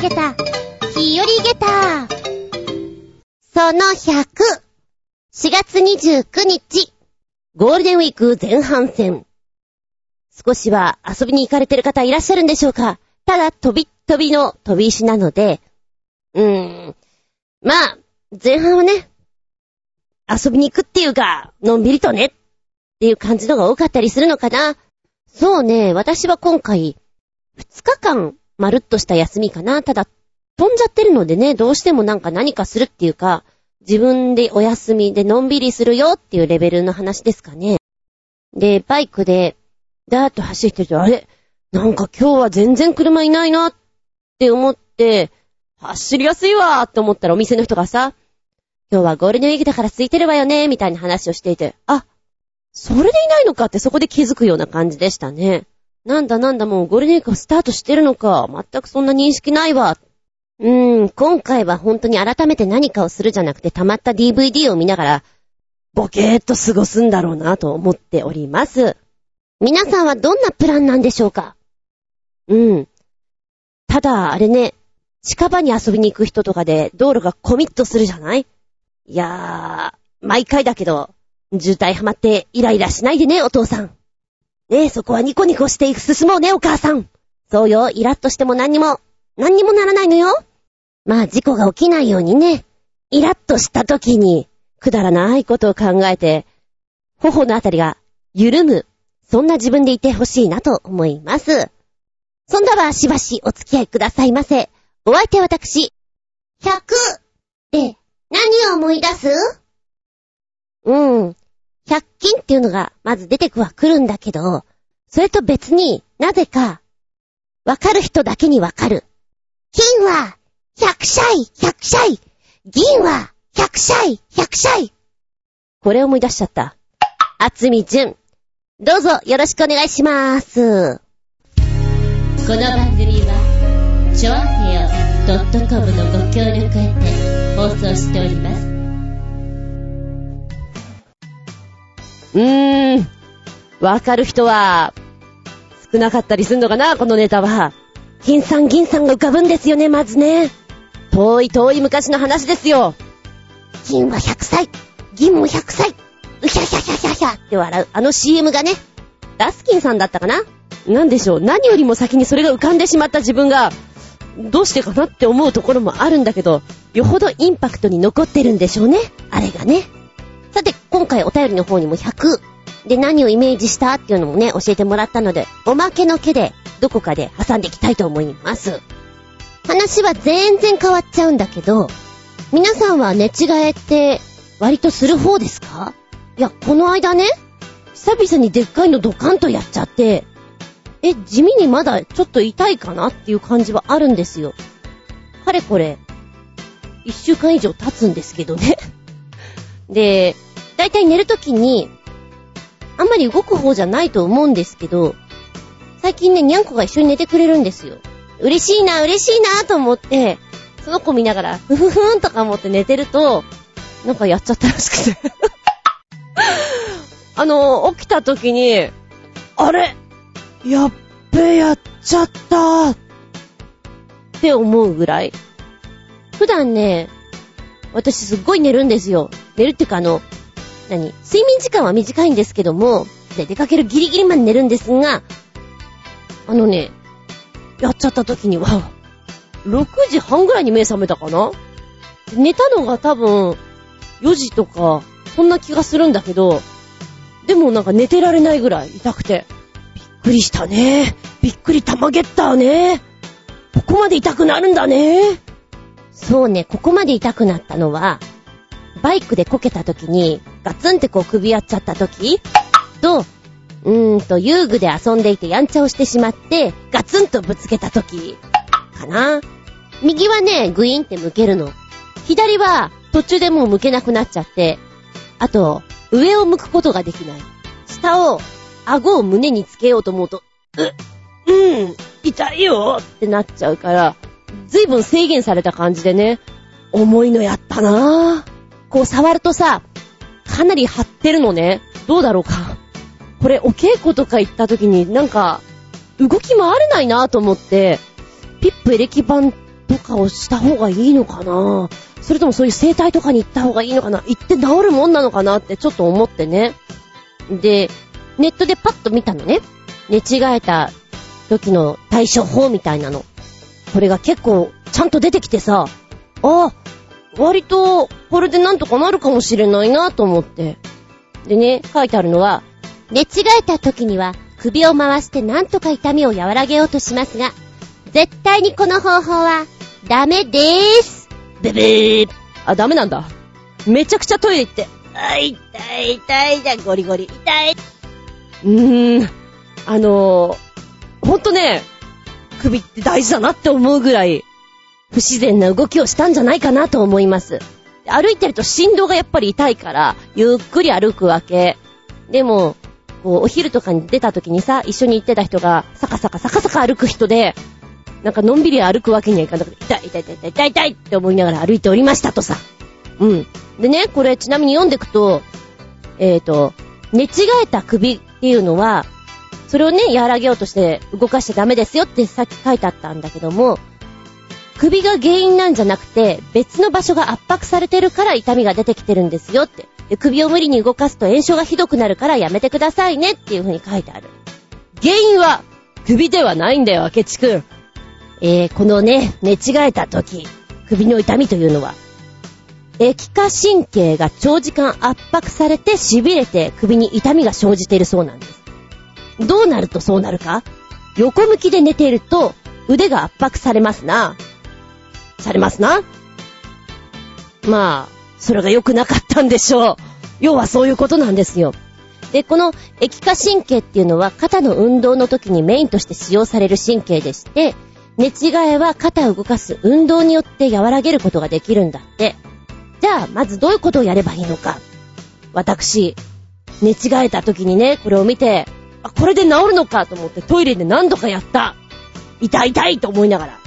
げた、日和げた。その100。4月29日、ゴールデンウィーク前半戦。少しは遊びに行かれてる方いらっしゃるんでしょうかただ、飛び飛びの飛び石なので、うーん。まあ、前半はね、遊びに行くっていうか、のんびりとね、っていう感じのが多かったりするのかな。そうね、私は今回、2日間、まるっとした休みかな。ただ、飛んじゃってるのでね、どうしてもなんか何かするっていうか、自分でお休みでのんびりするよっていうレベルの話ですかね。で、バイクで、ダーッと走ってると、あれ？なんか今日は全然車いないなって思って、走りやすいわーって思ったらお店の人がさ、今日はゴールデンウィークだから空いてるわよね、みたいな話をしていて、あ、それでいないのかってそこで気づくような感じでしたね。なんだなんだもうゴールデンウィークスタートしてるのか、全くそんな認識ないわ。うーん、今回は本当に改めて何かをするじゃなくて溜まった DVD を見ながら、ボケーっと過ごすんだろうなと思っております。皆さんはどんなプランなんでしょうか？うん。ただ、あれね、近場に遊びに行く人とかで道路がコミットするじゃない？いやー、毎回だけど、渋滞はまってイライラしないでね、お父さん。ねえ、そこはニコニコして進もうね、お母さん。そうよ、イラッとしても何にも、何にもならないのよ。まあ、事故が起きないようにね、イラッとした時に、くだらないことを考えて、頬のあたりが緩む、そんな自分でいてほしいなと思います。そんなはしばしお付き合いくださいませ。お相手は私、100で何を思い出す？うん。100均っていうのがまず出てくは来るんだけど、それと別になぜか、わかる人だけにわかる。金は100歳 !100 歳銀は100歳 !100 歳これ思い出しちゃった。あつみじゅん。どうぞよろしくお願いしまーす。この番組は、ちょあへよ .com のご協力へて放送しております。うーん。わかる人は、少なかったりすんのかなこのネタは。金さん銀さんが浮かぶんですよね、まずね。遠い遠い昔の話ですよ。金は100歳、銀も100歳、うひゃひゃひゃひゃひゃって笑う、あの CM がね、ダスキンさんだったかななんでしょう、何よりも先にそれが浮かんでしまった自分が、どうしてかなって思うところもあるんだけど、よほどインパクトに残ってるんでしょうね、あれがね。今回お便りの方にも100で何をイメージしたっていうのもね、教えてもらったので、おまけの毛でどこかで挟んでいきたいと思います。話は全然変わっちゃうんだけど、皆さんは寝違えって割とする方ですか？いや、この間ね、久々にでっかいのドカンとやっちゃって、え、地味にまだちょっと痛いかなっていう感じはあるんですよ。かれこれ、一週間以上経つんですけどねで、だいたい寝るときに、あんまり動く方じゃないと思うんですけど、最近ね、にゃんこが一緒に寝てくれるんですよ。嬉しいな、嬉しいなと思って、その子見ながら、ふふふんとか思って寝てると、なんかやっちゃったらしくて あの、起きた時に、あれやっべ、やっちゃったって思うぐらい。普段ね、私すっごい寝るんですよ。寝るっていうかあの、何？睡眠時間は短いんですけども、で、出かけるギリギリまで寝るんですが、あのね、やっちゃった時には、6時半ぐらいに目覚めたかな？寝たのが多分、4時とか、そんな気がするんだけど、でもなんか寝てられないぐらい痛くて、びっくりしたね。びっくりたまげったね。ここまで痛くなるんだね。そうね、ここまで痛くなったのは、バイクでこけた時に、ガツンってこう首やっちゃった時と、うーんと、遊具で遊んでいてやんちゃをしてしまって、ガツンとぶつけた時、かな。右はね、グイーンって向けるの。左は途中でもう向けなくなっちゃって、あと、上を向くことができない。下を、顎を胸につけようと思うと、う、うん、痛いよってなっちゃうから、ずいぶん制限された感じでね、重いのやったなぁ。こう触るとさ、かなり張ってるのね。どうだろうか。これお稽古とか行った時になんか、動き回れないなと思って、ピップエレキバンとかをした方がいいのかなそれともそういう整体とかに行った方がいいのかな行って治るもんなのかなってちょっと思ってね。で、ネットでパッと見たのね。寝違えた時の対処法みたいなの。これが結構ちゃんと出てきてさ、ああ、割とこれでなんとかなるかもしれないなと思って。でね、書いてあるのは、寝違えた時には首を回してなんとか痛みを和らげようとしますが、絶対にこの方法はダメでーす。ブブー。あ、ダメなんだ。めちゃくちゃトイレ行って、あ、痛い痛いじゃん、ゴリゴリ。痛い。うーん。あのー、ほんとね、首って大事だなって思うぐらい、不自然な動きをしたんじゃないかなと思います。歩いてると振動がやっぱり痛いから、ゆっくり歩くわけ。でも、こう、お昼とかに出た時にさ、一緒に行ってた人が、サカサカサカサカ歩く人で、なんかのんびり歩くわけにはいかなくて、痛い痛い痛い痛い痛い痛いって思いながら歩いておりましたとさ。うん。でね、これちなみに読んでいくと、えっ、ー、と、寝違えた首っていうのは、それをね、和らげようとして動かしちゃダメですよってさっき書いてあったんだけども、首が原因なんじゃなくて、別の場所が圧迫されてるから痛みが出てきてるんですよって。で首を無理に動かすと炎症がひどくなるからやめてくださいねっていう風に書いてある。原因は首ではないんだよ、明智くん。えー、このね、寝違えた時、首の痛みというのは、液化神経が長時間圧迫されて痺れて首に痛みが生じているそうなんです。どうなるとそうなるか？横向きで寝ていると腕が圧迫されますな。されますな。まあ、それが良くなかったんでしょう。要はそういうことなんですよ。で、この液化神経っていうのは肩の運動の時にメインとして使用される神経でして、寝違えは肩を動かす運動によって和らげることができるんだって。じゃあ、まずどういうことをやればいいのか。私、寝違えた時にね、これを見て、あ、これで治るのかと思ってトイレで何度かやった。痛い痛いと思いながら。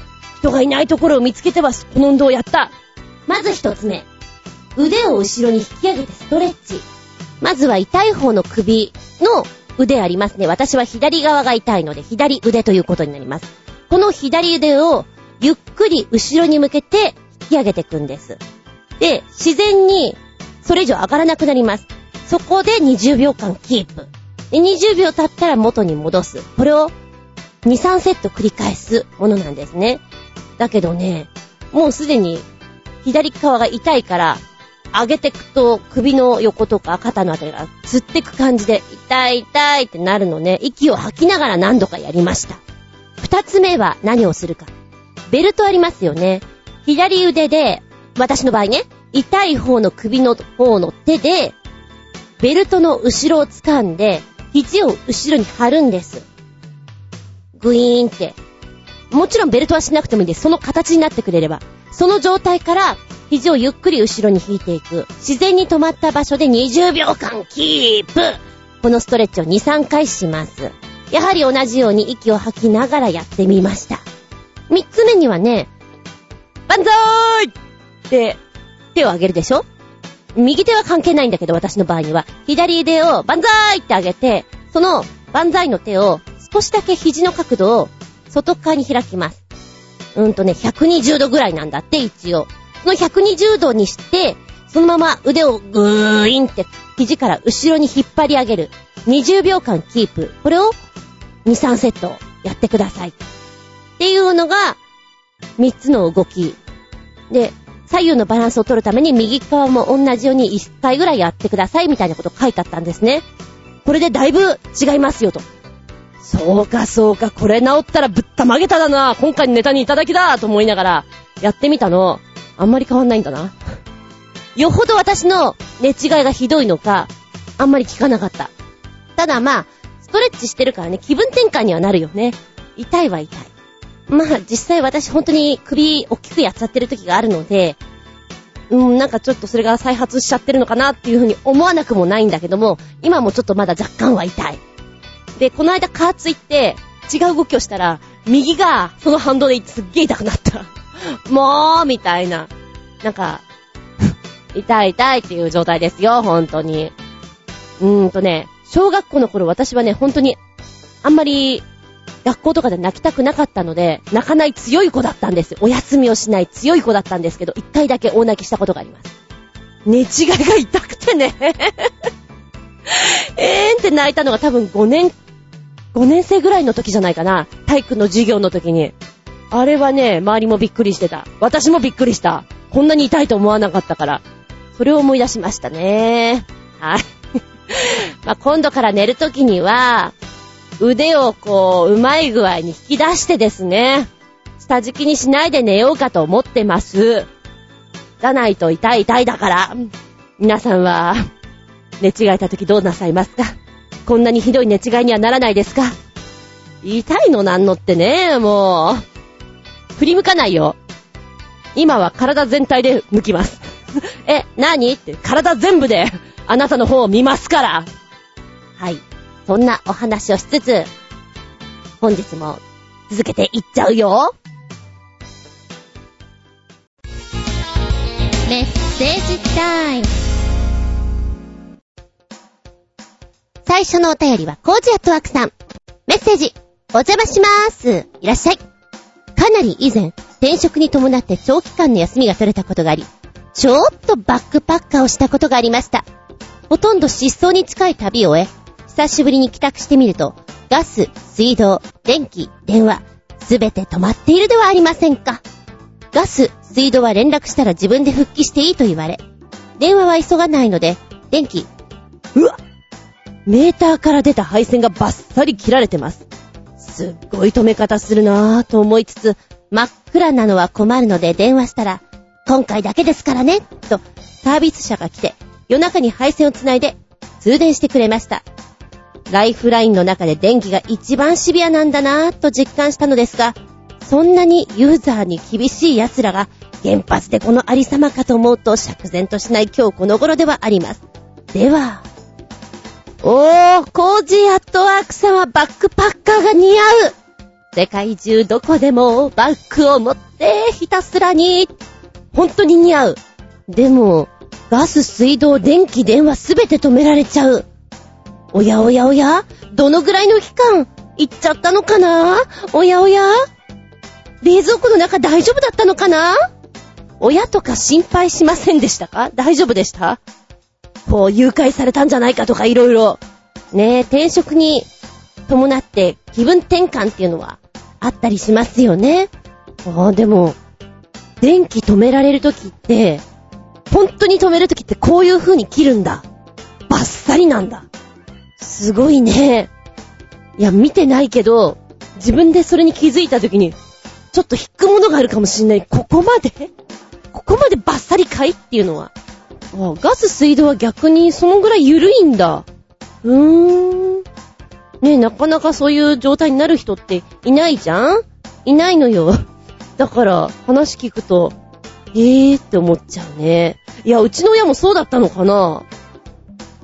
人がいないところを見つけてはこの運動をやった。まず一つ目。腕を後ろに引き上げてストレッチ。まずは痛い方の首の腕ありますね。私は左側が痛いので左腕ということになります。この左腕をゆっくり後ろに向けて引き上げていくんです。で、自然にそれ以上上がらなくなります。そこで20秒間キープ。で、20秒経ったら元に戻す。これを2、3セット繰り返すものなんですね。だけどね、もうすでに左側が痛いから上げてくと首の横とか肩のあたりがつってく感じで、痛い痛いってなるのね、息を吐きながら何度かやりました。二つ目は何をするか。ベルトありますよね。左腕で、私の場合ね、痛い方の首の方の手で、ベルトの後ろを掴んで、肘を後ろに貼るんです。グイーンって。もちろんベルトはしなくてもいいんです。その形になってくれれば。その状態から肘をゆっくり後ろに引いていく。自然に止まった場所で20秒間キープこのストレッチを2、3回します。やはり同じように息を吐きながらやってみました。3つ目にはね、バンザイって手を上げるでしょ？右手は関係ないんだけど、私の場合には。左腕をバンザイって上げて、そのバンザイの手を少しだけ肘の角度を外側に開きます。うんとね、120度ぐらいなんだって、一応。その120度にして、そのまま腕をぐーいんって肘から後ろに引っ張り上げる。20秒間キープ。これを2、3セットやってください。っていうのが、3つの動き。で、左右のバランスを取るために右側も同じように1回ぐらいやってくださいみたいなこと書いてあったんですね。これでだいぶ違いますよと。そうかそうか、これ治ったらぶったまげただな。今回のネタにいただきだと思いながらやってみたの。あんまり変わんないんだな。よほど私の寝違いがひどいのか、あんまり効かなかった。ただまあ、ストレッチしてるからね、気分転換にはなるよね。痛いは痛い。まあ、実際私本当に首大きくやっちゃってる時があるので、うん、なんかちょっとそれが再発しちゃってるのかなっていうふうに思わなくもないんだけども、今もちょっとまだ若干は痛い。で、この間加圧行って違う動きをしたら、右がその反動ですっげえ痛くなった。もうみたいな。なんか、痛い痛いっていう状態ですよ、本当に。うーんとね、小学校の頃私はね、本当に、あんまり学校とかで泣きたくなかったので、泣かない強い子だったんです。お休みをしない強い子だったんですけど、一回だけ大泣きしたことがあります。寝違いが痛くてね。えーんって泣いたのが多分5年、5年生ぐらいの時じゃないかな。体育の授業の時に。あれはね、周りもびっくりしてた。私もびっくりした。こんなに痛いと思わなかったから。それを思い出しましたね。はい。ま、今度から寝る時には、腕をこう、うまい具合に引き出してですね、下敷きにしないで寝ようかと思ってます。じゃないと痛い痛いだから。皆さんは、寝違えた時どうなさいますか？こんなにひどい寝違いにはならないですか？痛いのなんのってね、もう。振り向かないよ。今は体全体で向きます。え、何？って体全部であなたの方を見ますから。はい。そんなお話をしつつ、本日も続けていっちゃうよ。メッセージタイム。最初のお便りはコージアットワークさん。メッセージ、お邪魔しまーす。いらっしゃい。かなり以前、転職に伴って長期間の休みが取れたことがあり、ちょっとバックパッカーをしたことがありました。ほとんど失踪に近い旅を終え、久しぶりに帰宅してみると、ガス、水道、電気、電話、すべて止まっているではありませんか。ガス、水道は連絡したら自分で復帰していいと言われ、電話は急がないので、電気、うわメーターから出た配線がバッサリ切られてます。すっごい止め方するなぁと思いつつ、真っ暗なのは困るので電話したら、今回だけですからね、とサービス車が来て、夜中に配線をつないで通電してくれました。ライフラインの中で電気が一番シビアなんだなぁと実感したのですが、そんなにユーザーに厳しい奴らが原発でこのありさまかと思うと釈然としない今日この頃ではあります。では、おー、コージーアットワークさんはバックパッカーが似合う。世界中どこでもバッグを持ってひたすらに、本当に似合う。でも、ガス、水道、電気、電話すべて止められちゃう。おやおやおやどのぐらいの期間行っちゃったのかな？おやおや。冷蔵庫の中大丈夫だったのかな？親とか心配しませんでしたか？大丈夫でした？こう、誘拐されたんじゃないかとかいろいろ。ねえ、転職に伴って気分転換っていうのはあったりしますよね。ああ、でも、電気止められるときって、本当に止めるときってこういう風に切るんだ。バッサリなんだ。すごいね。いや、見てないけど、自分でそれに気づいたときに、ちょっと引くものがあるかもしんない。ここまで？ここまでバッサリかい？っていうのは。あ、ガス水道は逆にそのぐらい緩いんだ。うーん。ねえなかなかそういう状態になる人っていないじゃん？いないのよ。だから話聞くと、えーって思っちゃうね。いや、うちの親もそうだったのかな？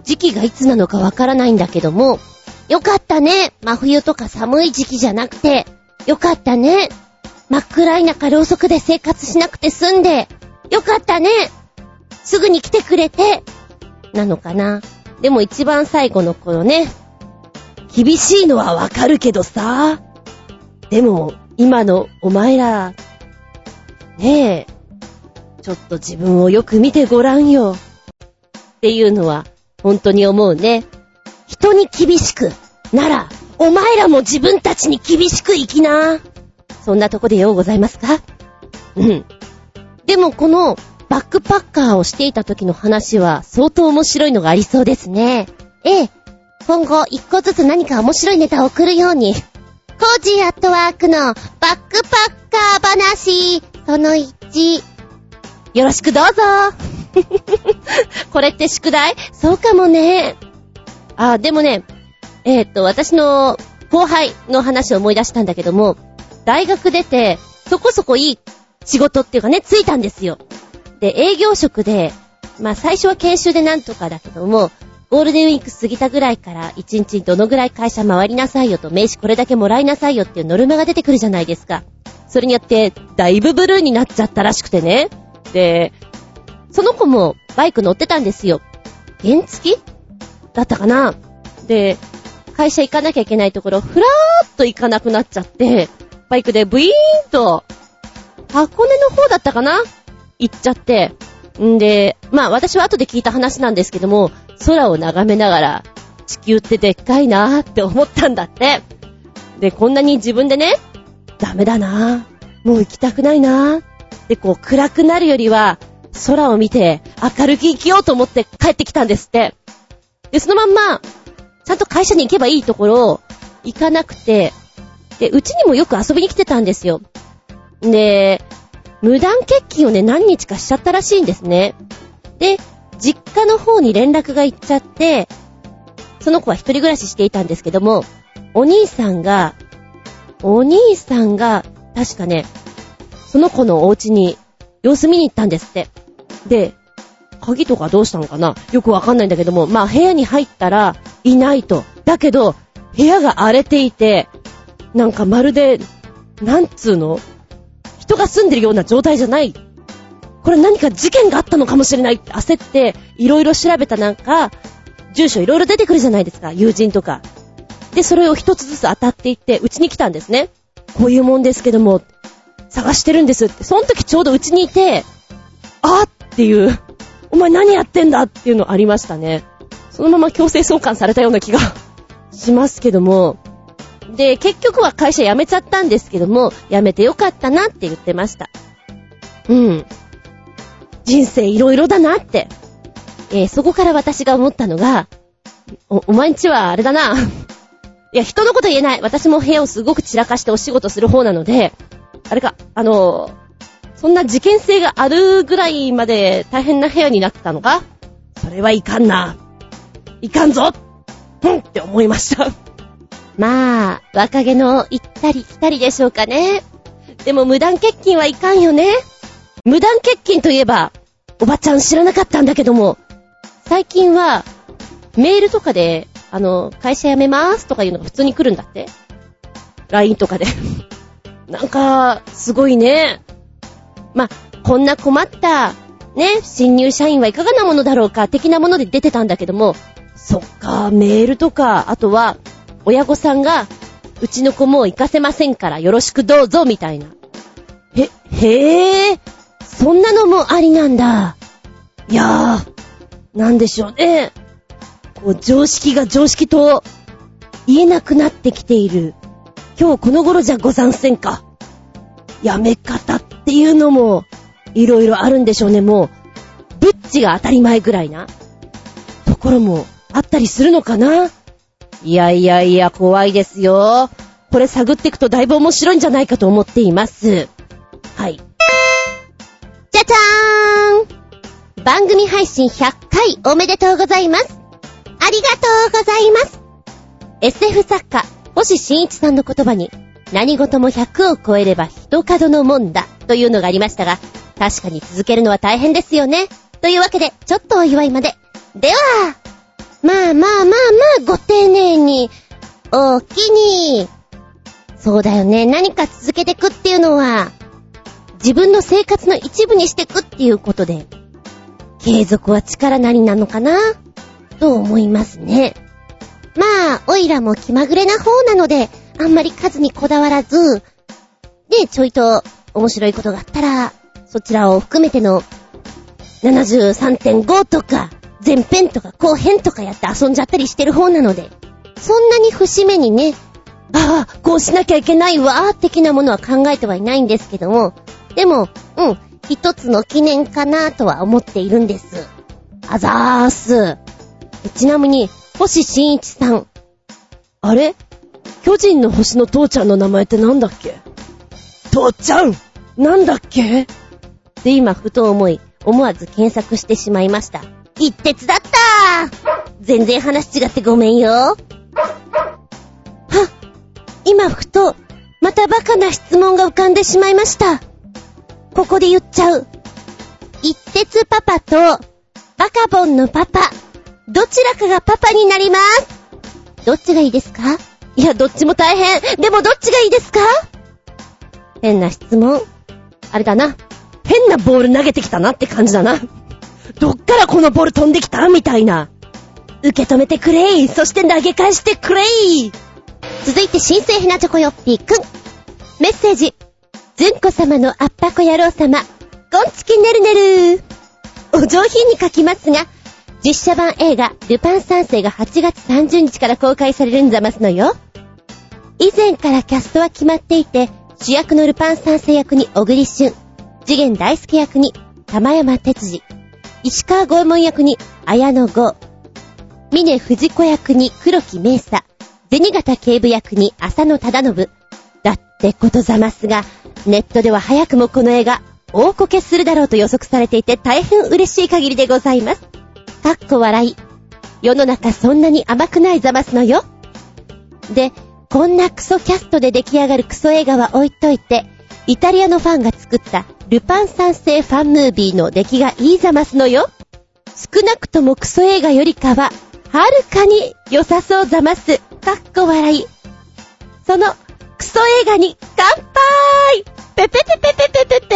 時期がいつなのかわからないんだけども、よかったね。真冬とか寒い時期じゃなくて、よかったね。真っ暗い中ろうそくで生活しなくて済んで、よかったね。すぐに来てくれて、なのかな。でも一番最後のこのね、厳しいのはわかるけどさ。でも、今のお前ら、ねえ、ちょっと自分をよく見てごらんよ。っていうのは、本当に思うね。人に厳しく、なら、お前らも自分たちに厳しく生きな。そんなとこでようございますか？うん。でもこの、バックパッカーをしていた時の話は相当面白いのがありそうですね。ええ。今後一個ずつ何か面白いネタを送るように。コージーアットワークのバックパッカー話、その1。よろしくどうぞ。これって宿題？そうかもね。あ、でもね、えー、っと、私の後輩の話を思い出したんだけども、大学出て、そこそこいい仕事っていうかね、ついたんですよ。で、営業職で、まあ最初は研修でなんとかだけども、ゴールデンウィーク過ぎたぐらいから1日どのぐらい会社回りなさいよと名刺これだけもらいなさいよっていうノルマが出てくるじゃないですか。それによってだいぶブルーになっちゃったらしくてね。で、その子もバイク乗ってたんですよ。原付き？だったかな？で、会社行かなきゃいけないところ、ふらーっと行かなくなっちゃって、バイクでブイーンと、箱根の方だったかな？行っちゃって。んで、まあ私は後で聞いた話なんですけども、空を眺めながら、地球ってでっかいなーって思ったんだって。で、こんなに自分でね、ダメだなーもう行きたくないなーで、こう暗くなるよりは、空を見て明るく生きようと思って帰ってきたんですって。で、そのまんま、ちゃんと会社に行けばいいところ、行かなくて、で、うちにもよく遊びに来てたんですよ。で、無断欠勤をね、何日かしちゃったらしいんですね。で、実家の方に連絡が行っちゃって、その子は一人暮らししていたんですけども、お兄さんが、お兄さんが、確かね、その子のお家に様子見に行ったんですって。で、鍵とかどうしたのかな？よくわかんないんだけども、まあ部屋に入ったらいないと。だけど、部屋が荒れていて、なんかまるで、なんつうの？人が住んでるような状態じゃない。これ何か事件があったのかもしれないって焦って、いろいろ調べたなんか、住所いろいろ出てくるじゃないですか、友人とか。で、それを一つずつ当たっていって、うちに来たんですね。こういうもんですけども、探してるんですって。その時ちょうどうちにいて、あっていう、お前何やってんだっていうのありましたね。そのまま強制送還されたような気がしますけども。で、結局は会社辞めちゃったんですけども、辞めてよかったなって言ってました。うん。人生いろいろだなって。えーそこから私が思ったのが、お、お前んちはあれだな。いや、人のこと言えない。私も部屋をすごく散らかしてお仕事する方なので、あれか、あのそんな事件性があるぐらいまで大変な部屋になったのか？それはいかんな。いかんぞふんって思いました。まあ、若気の行ったり来たりでしょうかね。でも無断欠勤はいかんよね。無断欠勤といえば、おばちゃん知らなかったんだけども、最近は、メールとかで、あの、会社辞めますとかいうのが普通に来るんだって。LINE とかで。なんか、すごいね。まあ、こんな困った、ね、新入社員はいかがなものだろうか、的なもので出てたんだけども、そっか、メールとか、あとは、親御さんが、うちの子もう行かせませんからよろしくどうぞ、みたいな。へ、へえ、そんなのもありなんだ。いやー、なんでしょうね。こう、常識が常識と言えなくなってきている。今日この頃じゃござんせんか。やめ方っていうのも、いろいろあるんでしょうね、もう。ブッチが当たり前ぐらいな、ところもあったりするのかないやいやいや、怖いですよ。これ探っていくとだいぶ面白いんじゃないかと思っています。はい。じゃじゃーん番組配信100回おめでとうございます。ありがとうございます。SF 作家、星新一さんの言葉に、何事も100を超えれば一角のもんだというのがありましたが、確かに続けるのは大変ですよね。というわけで、ちょっとお祝いまで。では、まあまあまあまあ、ご丁寧に、おおきに。そうだよね。何か続けてくっていうのは、自分の生活の一部にしてくっていうことで、継続は力なりなのかな？と思いますね。まあ、おいらも気まぐれな方なので、あんまり数にこだわらず、で、ちょいと面白いことがあったら、そちらを含めての73.5とか、前編とか後編とかやって遊んじゃったりしてる方なので、そんなに節目にね、ああ、こうしなきゃいけないわ、的なものは考えてはいないんですけども、でも、うん、一つの記念かなとは思っているんです。あざーす。ちなみに、星新一さん。あれ？巨人の星の父ちゃんの名前ってなんだっけ？父ちゃんなんだっけ？で、今、ふと思い、思わず検索してしまいました。一徹だった全然話違ってごめんよ。はっ今ふと、またバカな質問が浮かんでしまいました。ここで言っちゃう。一徹パパと、バカボンのパパ、どちらかがパパになります。どっちがいいですか？いや、どっちも大変。でもどっちがいいですか？変な質問。あれだな。変なボール投げてきたなって感じだな。どっからこのボール飛んできた？みたいな。受け止めてくれいそして投げ返してくれい続いて新生ひなチョコヨッピーくん。メッセージ。ずんこ様のあっぱこ野郎様。ゴンチキねるねる。お上品に書きますが、実写版映画、ルパン三世が8月30日から公開されるんざますのよ。以前からキャストは決まっていて、主役のルパン三世役に小栗旬、次元大介役に玉山哲司、石川五右衛門役に綾野剛、峰藤子役に黒木明佐、銭形警部役に浅野忠信。だってことざますが、ネットでは早くもこの映画、大こけするだろうと予測されていて大変嬉しい限りでございます。かっこ笑い。世の中そんなに甘くないざますのよ。で、こんなクソキャストで出来上がるクソ映画は置いといて、イタリアのファンが作ったルパン三世ファンムービーの出来がいいざますのよ。少なくともクソ映画よりかは、はるかに良さそうざます。かっこ笑い。その、クソ映画に乾杯ペペペペペペペペ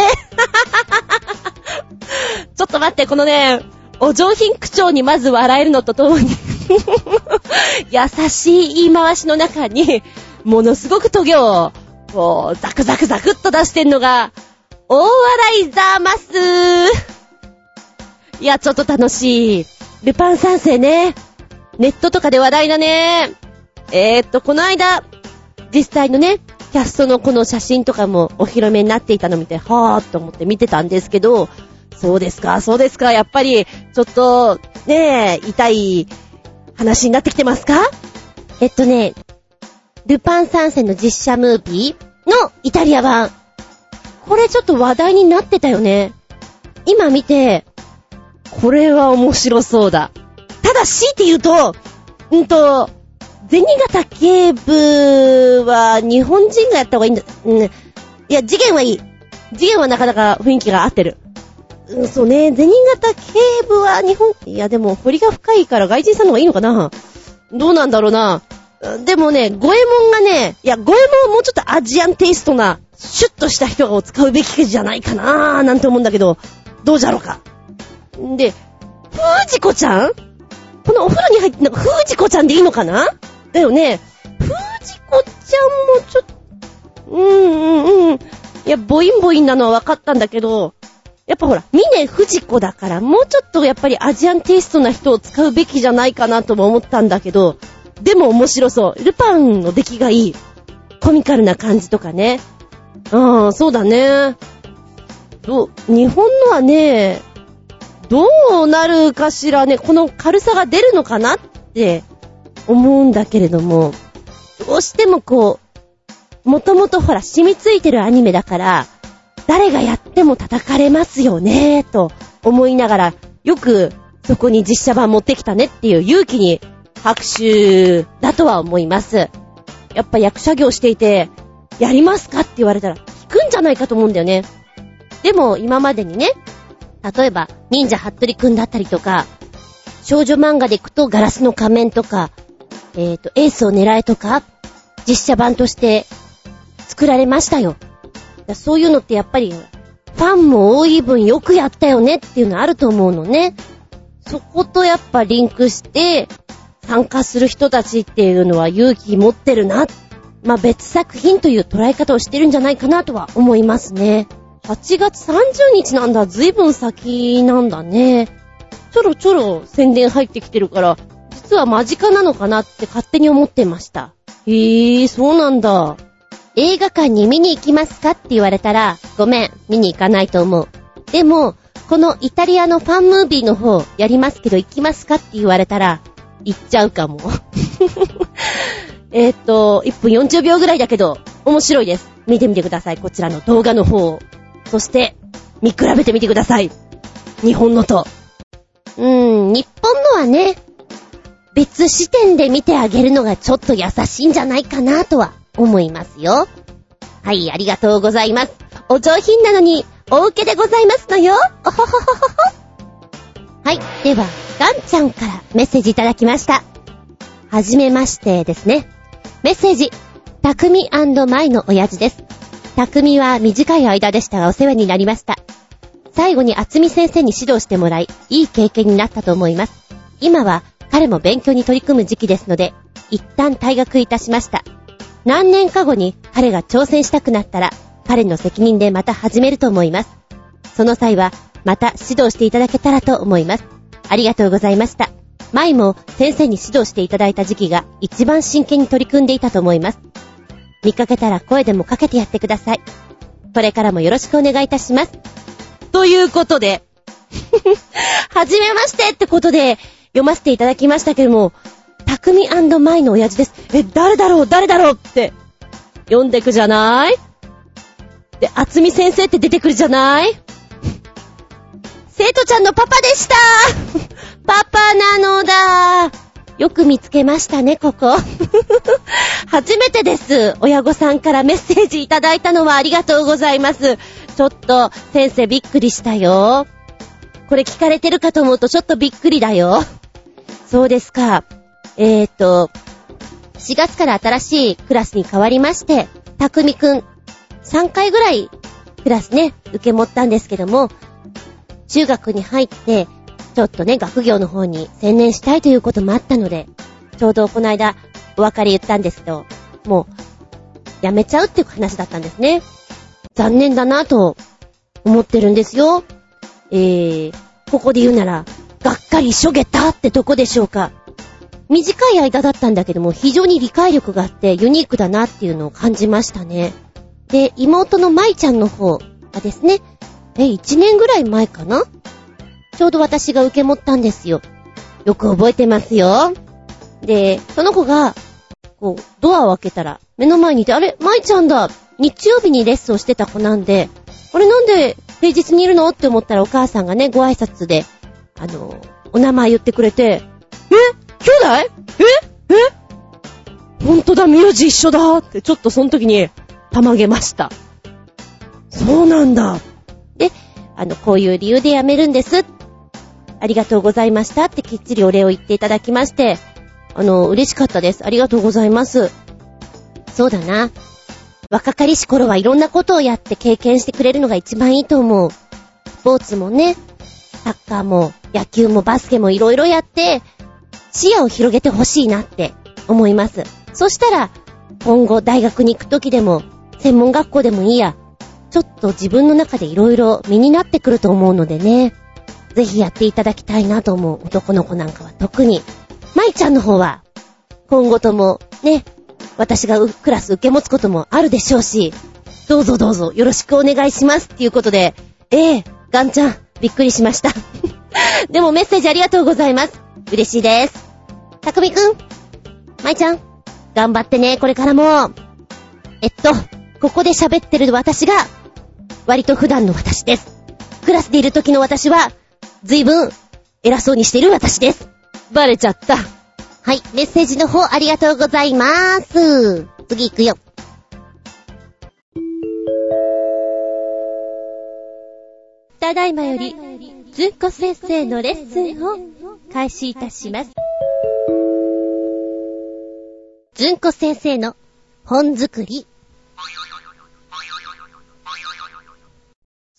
ちょっと待って、このね、お上品口調にまず笑えるのとともに 優しい言い回しの中に、ものすごくトゲを、こう、ザクザクザクっと出してんのが、大笑いざます。いや、ちょっと楽しい。ルパン三世ね。ネットとかで話題だね。えー、っと、この間、実際のね、キャストのこの写真とかもお披露目になっていたの見て、はぁーと思って見てたんですけど、そうですか、そうですか、やっぱり、ちょっと、ねえ、痛い話になってきてますか？えっとね、ルパン三世の実写ムービーのイタリア版。これちょっと話題になってたよね。今見て、これは面白そうだ。ただ強いて言うと、うんと、銭形警部は日本人がやった方がいいんだ。うん。いや、次元はいい。次元はなかなか雰囲気が合ってる。うん、そうね。銭形警部は日本、いやでも、彫りが深いから外人さんの方がいいのかなどうなんだろうな。でもね、ゴエモンがね、いや、ゴエモンはもうちょっとアジアンテイストな、シュッとした人を使うべきじゃないかなーなんて思うんだけど、どうじゃろうか。んで、藤子ちゃん？このお風呂に入って、なんか、藤子ちゃんでいいのかな？だよね。藤子ちゃんもちょっと、うんうんうん。いや、ボインボインなのは分かったんだけど、やっぱほら、峰藤子だから、もうちょっとやっぱりアジアンテイストな人を使うべきじゃないかなとも思ったんだけど、でも面白そう。ルパンの出来がいい。コミカルな感じとかね。ああ、そうだね。ど、日本のはね、どうなるかしらね、この軽さが出るのかなって思うんだけれども、どうしてもこう、もともとほら染みついてるアニメだから、誰がやっても叩かれますよね、と思いながら、よくそこに実写版持ってきたねっていう勇気に拍手だとは思います。やっぱ役者業していて、やりますかって言われたら、聞くんじゃないかと思うんだよね。でも今までにね、例えば、忍者ハットリくんだったりとか、少女漫画で行くとガラスの仮面とか、えっ、ー、と、エースを狙えとか、実写版として作られましたよ。そういうのってやっぱり、ファンも多い分よくやったよねっていうのあると思うのね。そことやっぱリンクして、参加する人たちっていうのは勇気持ってるなっ。まあ、別作品という捉え方をしてるんじゃないかなとは思いますね。8月30日なんだ。ずいぶん先なんだね。ちょろちょろ宣伝入ってきてるから、実は間近なのかなって勝手に思ってました。へぇー、そうなんだ。映画館に見に行きますかって言われたら、ごめん、見に行かないと思う。でも、このイタリアのファンムービーの方、やりますけど行きますかって言われたら、行っちゃうかも。えっと、1分40秒ぐらいだけど、面白いです。見てみてください。こちらの動画の方をそして、見比べてみてください。日本のと。うーん、日本のはね、別視点で見てあげるのがちょっと優しいんじゃないかなとは思いますよ。はい、ありがとうございます。お上品なのに、お受けでございますのよ。おほほほほほ。はい、では、ガンちゃんからメッセージいただきました。はじめましてですね。メッセージ、たくみ舞の親父です。匠は短い間でしたがお世話になりました。最後に厚み先生に指導してもらい、いい経験になったと思います。今は彼も勉強に取り組む時期ですので、一旦退学いたしました。何年か後に彼が挑戦したくなったら、彼の責任でまた始めると思います。その際は、また指導していただけたらと思います。ありがとうございました。前も先生に指導していただいた時期が一番真剣に取り組んでいたと思います。見かけたら声でもかけてやってください。これからもよろしくお願いいたします。ということで、はじめましてってことで読ませていただきましたけども、たくみマイの親父です。え、誰だろう？誰だろうって読んでくじゃない？で、あつみ先生って出てくるじゃない？生徒ちゃんのパパでしたパパなのだよく見つけましたね、ここ。初めてです。親御さんからメッセージいただいたのはありがとうございます。ちょっと、先生びっくりしたよ。これ聞かれてるかと思うとちょっとびっくりだよ。そうですか。えーと、4月から新しいクラスに変わりまして、たくみくん、3回ぐらいクラスね、受け持ったんですけども、中学に入って、ちょっとね、学業の方に専念したいということもあったので、ちょうどこの間、お別れ言ったんですけど、もう、やめちゃうっていう話だったんですね。残念だなと、思ってるんですよ。えー、ここで言うなら、がっかりしょげたってとこでしょうか。短い間だったんだけども、非常に理解力があってユニークだなっていうのを感じましたね。で、妹の舞ちゃんの方がですね、え、1年ぐらい前かなちょうど私が受け持ったんですよ。よく覚えてますよ。で、その子が、こう、ドアを開けたら、目の前にいて、あれ、舞ちゃんだ日曜日にレッスンをしてた子なんで、あれなんで平日にいるの？って思ったらお母さんがね、ご挨拶で、あの、お名前言ってくれて、え？兄弟？え？え？ほんとだ、名字一緒だって、ちょっとその時に、たまげました。そうなんだ。で、あの、こういう理由で辞めるんですって。ありがとうございましたってきっちりお礼を言っていただきまして、あの、嬉しかったです。ありがとうございます。そうだな。若かりし頃はいろんなことをやって経験してくれるのが一番いいと思う。スポーツもね、サッカーも野球もバスケもいろいろやって、視野を広げてほしいなって思います。そしたら、今後大学に行く時でも、専門学校でもいいや、ちょっと自分の中でいろいろ身になってくると思うのでね、ぜひやっていただきたいなと思う男の子なんかは特に。舞ちゃんの方は、今後ともね、私がクラス受け持つこともあるでしょうし、どうぞどうぞよろしくお願いしますっていうことで、ええー、ガンちゃん、びっくりしました。でもメッセージありがとうございます。嬉しいです。たくみくん、まいちゃん、頑張ってね、これからも。えっと、ここで喋ってる私が、割と普段の私です。クラスでいる時の私は、ずいぶん、偉そうにしている私です。バレちゃった。はい、メッセージの方ありがとうございまーす。次行くよ。ただいまより、ずんこ先生のレッスンを開始いたします。ずんこ先生の本作り。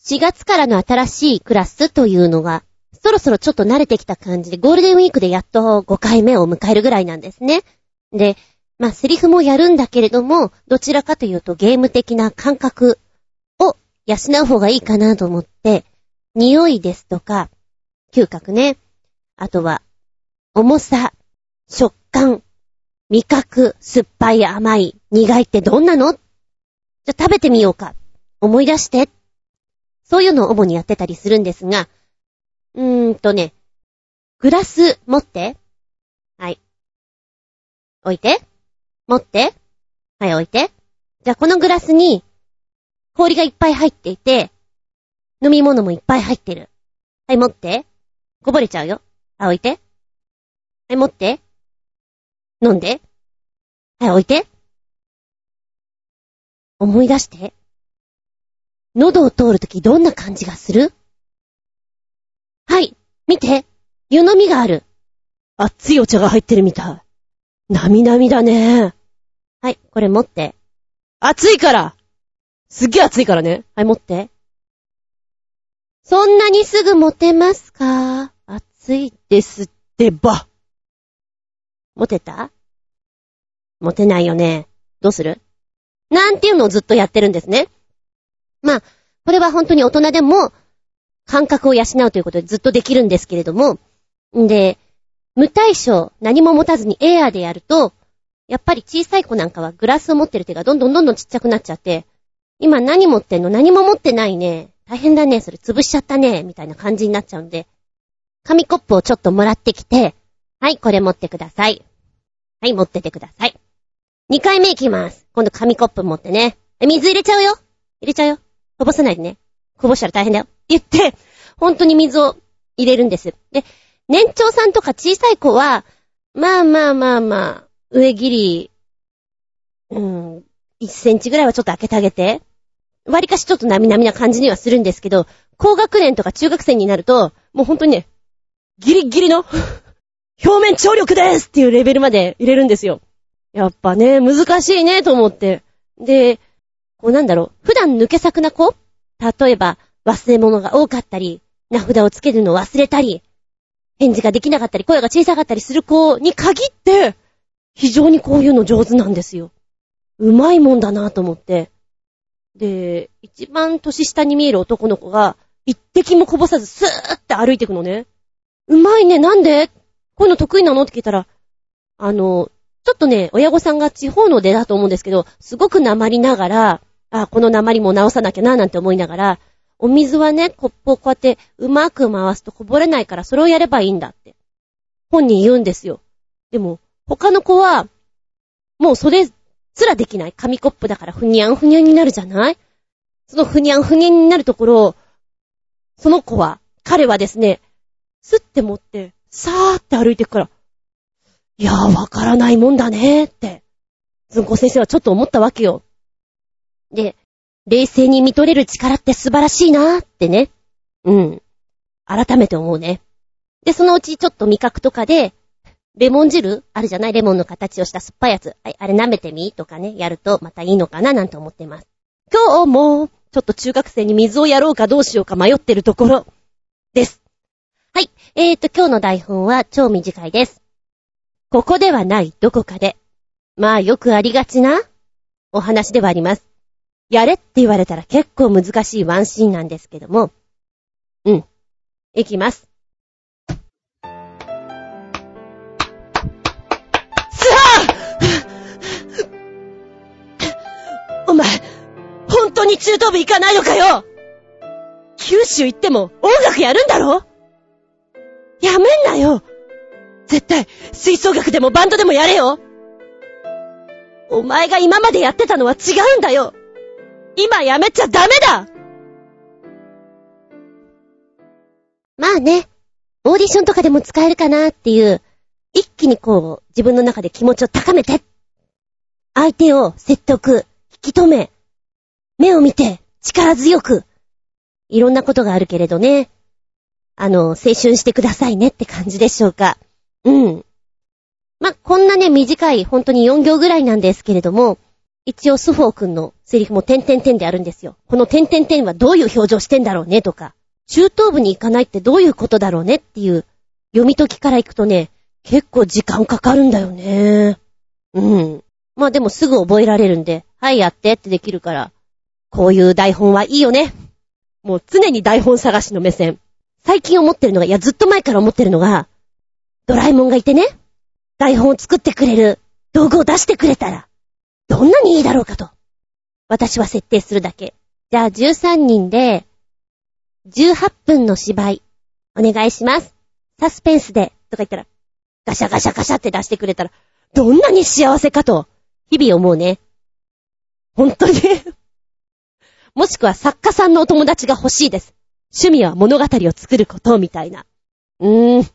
4月からの新しいクラスというのがそろそろちょっと慣れてきた感じで、ゴールデンウィークでやっと5回目を迎えるぐらいなんですね。で、まあ、セリフもやるんだけれども、どちらかというとゲーム的な感覚を養う方がいいかなと思って、匂いですとか、嗅覚ね。あとは、重さ、食感、味覚、酸っぱい、甘い、苦いってどんなの？じゃ食べてみようか。思い出して。そういうのを主にやってたりするんですが、うーんとね、グラス持って。はい。置いて。持って。はい、置いて。じゃあこのグラスに、氷がいっぱい入っていて、飲み物もいっぱい入ってる。はい、持って。こぼれちゃうよ。はい、置いて。はい、持って。飲んで。はい、置いて。思い出して。喉を通るときどんな感じがする？はい、見て。湯飲みがある。熱いお茶が入ってるみたい。なみなみだね。はい、これ持って。熱いからすっげえ熱いからね。はい、持って。そんなにすぐ持てますか？熱いですってば。モテた？モテないよね。どうする？なんていうのをずっとやってるんですね。まあ、これは本当に大人でも、感覚を養うということでずっとできるんですけれども、んで、無対象、何も持たずにエアーでやると、やっぱり小さい子なんかはグラスを持ってる手がどんどんどんどんちっちゃくなっちゃって、今何持ってんの？何も持ってないね。大変だね。それ潰しちゃったね。みたいな感じになっちゃうんで、紙コップをちょっともらってきて、はい、これ持ってください。はい、持っててください。2回目行きます。今度紙コップ持ってね。え水入れちゃうよ。入れちゃうよ。こぼさないでね。こぼしたら大変だよ。言って、本当に水を入れるんです。で、年長さんとか小さい子は、まあまあまあまあ、上切り、うん、1センチぐらいはちょっと開けてあげて、割かしちょっとなみなみな感じにはするんですけど、高学年とか中学生になると、もう本当にね、ギリギリの表面張力ですっていうレベルまで入れるんですよ。やっぱね、難しいねと思って。で、こうなんだろう、普段抜け作な子？例えば、忘れ物が多かったり、名札をつけるのを忘れたり、返事ができなかったり、声が小さかったりする子に限って、非常にこういうの上手なんですよ。うまいもんだなと思って。で、一番年下に見える男の子が、一滴もこぼさずスーって歩いていくのね。うまいね、なんで？こういうの得意なの？って聞いたら、あの、ちょっとね、親御さんが地方の出だと思うんですけど、すごく鉛りながら、あ、この鉛も直さなきゃな、なんて思いながら、お水はね、コップをこうやってうまく回すとこぼれないからそれをやればいいんだって。本人言うんですよ。でも、他の子は、もうそれすらできない。紙コップだからふにゃんふにゃんになるじゃない？そのふにゃんふにゃんになるところを、その子は、彼はですね、すって持って、さーって歩いてくから、いやーわからないもんだねーって、ずんこ先生はちょっと思ったわけよ。で、冷静に見とれる力って素晴らしいなーってね。うん。改めて思うね。で、そのうちちょっと味覚とかで、レモン汁？あるじゃない？レモンの形をした酸っぱいやつ。はい、あれ舐めてみとかね、やるとまたいいのかななんて思ってます。今日も、ちょっと中学生に水をやろうかどうしようか迷ってるところ、です。はい。えーと、今日の台本は超短いです。ここではないどこかで。まあよくありがちなお話ではあります。やれって言われたら結構難しいワンシーンなんですけども。うん。いきます。さあお前、本当に中等部行かないのかよ九州行っても音楽やるんだろ？やめんなよ絶対、吹奏楽でもバンドでもやれよお前が今までやってたのは違うんだよ今やめちゃダメだ！まあね、オーディションとかでも使えるかなっていう、一気にこう、自分の中で気持ちを高めて、相手を説得、引き止め、目を見て、力強く、いろんなことがあるけれどね、あの、青春してくださいねって感じでしょうか。うん。まこんなね、短い、本当に4行ぐらいなんですけれども、一応スフォー君のセリフも点々点であるんですよ。この点々点はどういう表情してんだろうねとか、中等部に行かないってどういうことだろうねっていう読み解きから行くとね、結構時間かかるんだよね。うん。まあでもすぐ覚えられるんで、はいやってってできるから、こういう台本はいいよね。もう常に台本探しの目線。最近思ってるのが、いやずっと前から思ってるのが、ドラえもんがいてね、台本を作ってくれる道具を出してくれたら、どんなにいいだろうかと。私は設定するだけ。じゃあ13人で、18分の芝居、お願いします。サスペンスで、とか言ったら、ガシャガシャガシャって出してくれたら、どんなに幸せかと、日々思うね。本当に もしくは作家さんのお友達が欲しいです。趣味は物語を作ること、みたいな。うーん。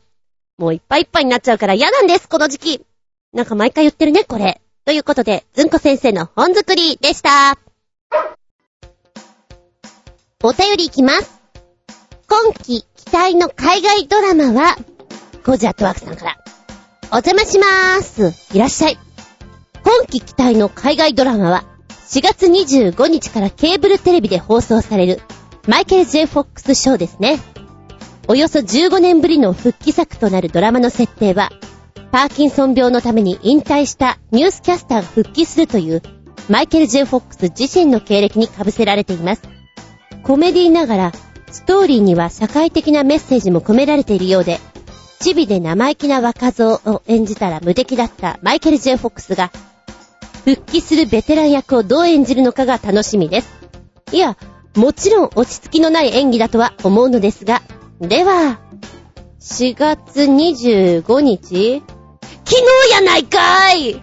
もういっぱいいっぱいになっちゃうから嫌なんです、この時期。なんか毎回言ってるね、これ。ということで、ずんこ先生の本作りでした。お便りいきます。今季期待の海外ドラマは、コジアットワークさんから。お邪魔しまーす。いらっしゃい。今季期待の海外ドラマは、4月25日からケーブルテレビで放送される、マイケル・ジェイ・フォックス・ショーですね。およそ15年ぶりの復帰作となるドラマの設定は、パーキンソン病のために引退したニュースキャスターが復帰するというマイケル・ジェフォックス自身の経歴に被せられています。コメディながら、ストーリーには社会的なメッセージも込められているようで、チビで生意気な若造を演じたら無敵だったマイケル・ジェフォックスが、復帰するベテラン役をどう演じるのかが楽しみです。いや、もちろん落ち着きのない演技だとは思うのですが、では、4月25日昨日やないかーい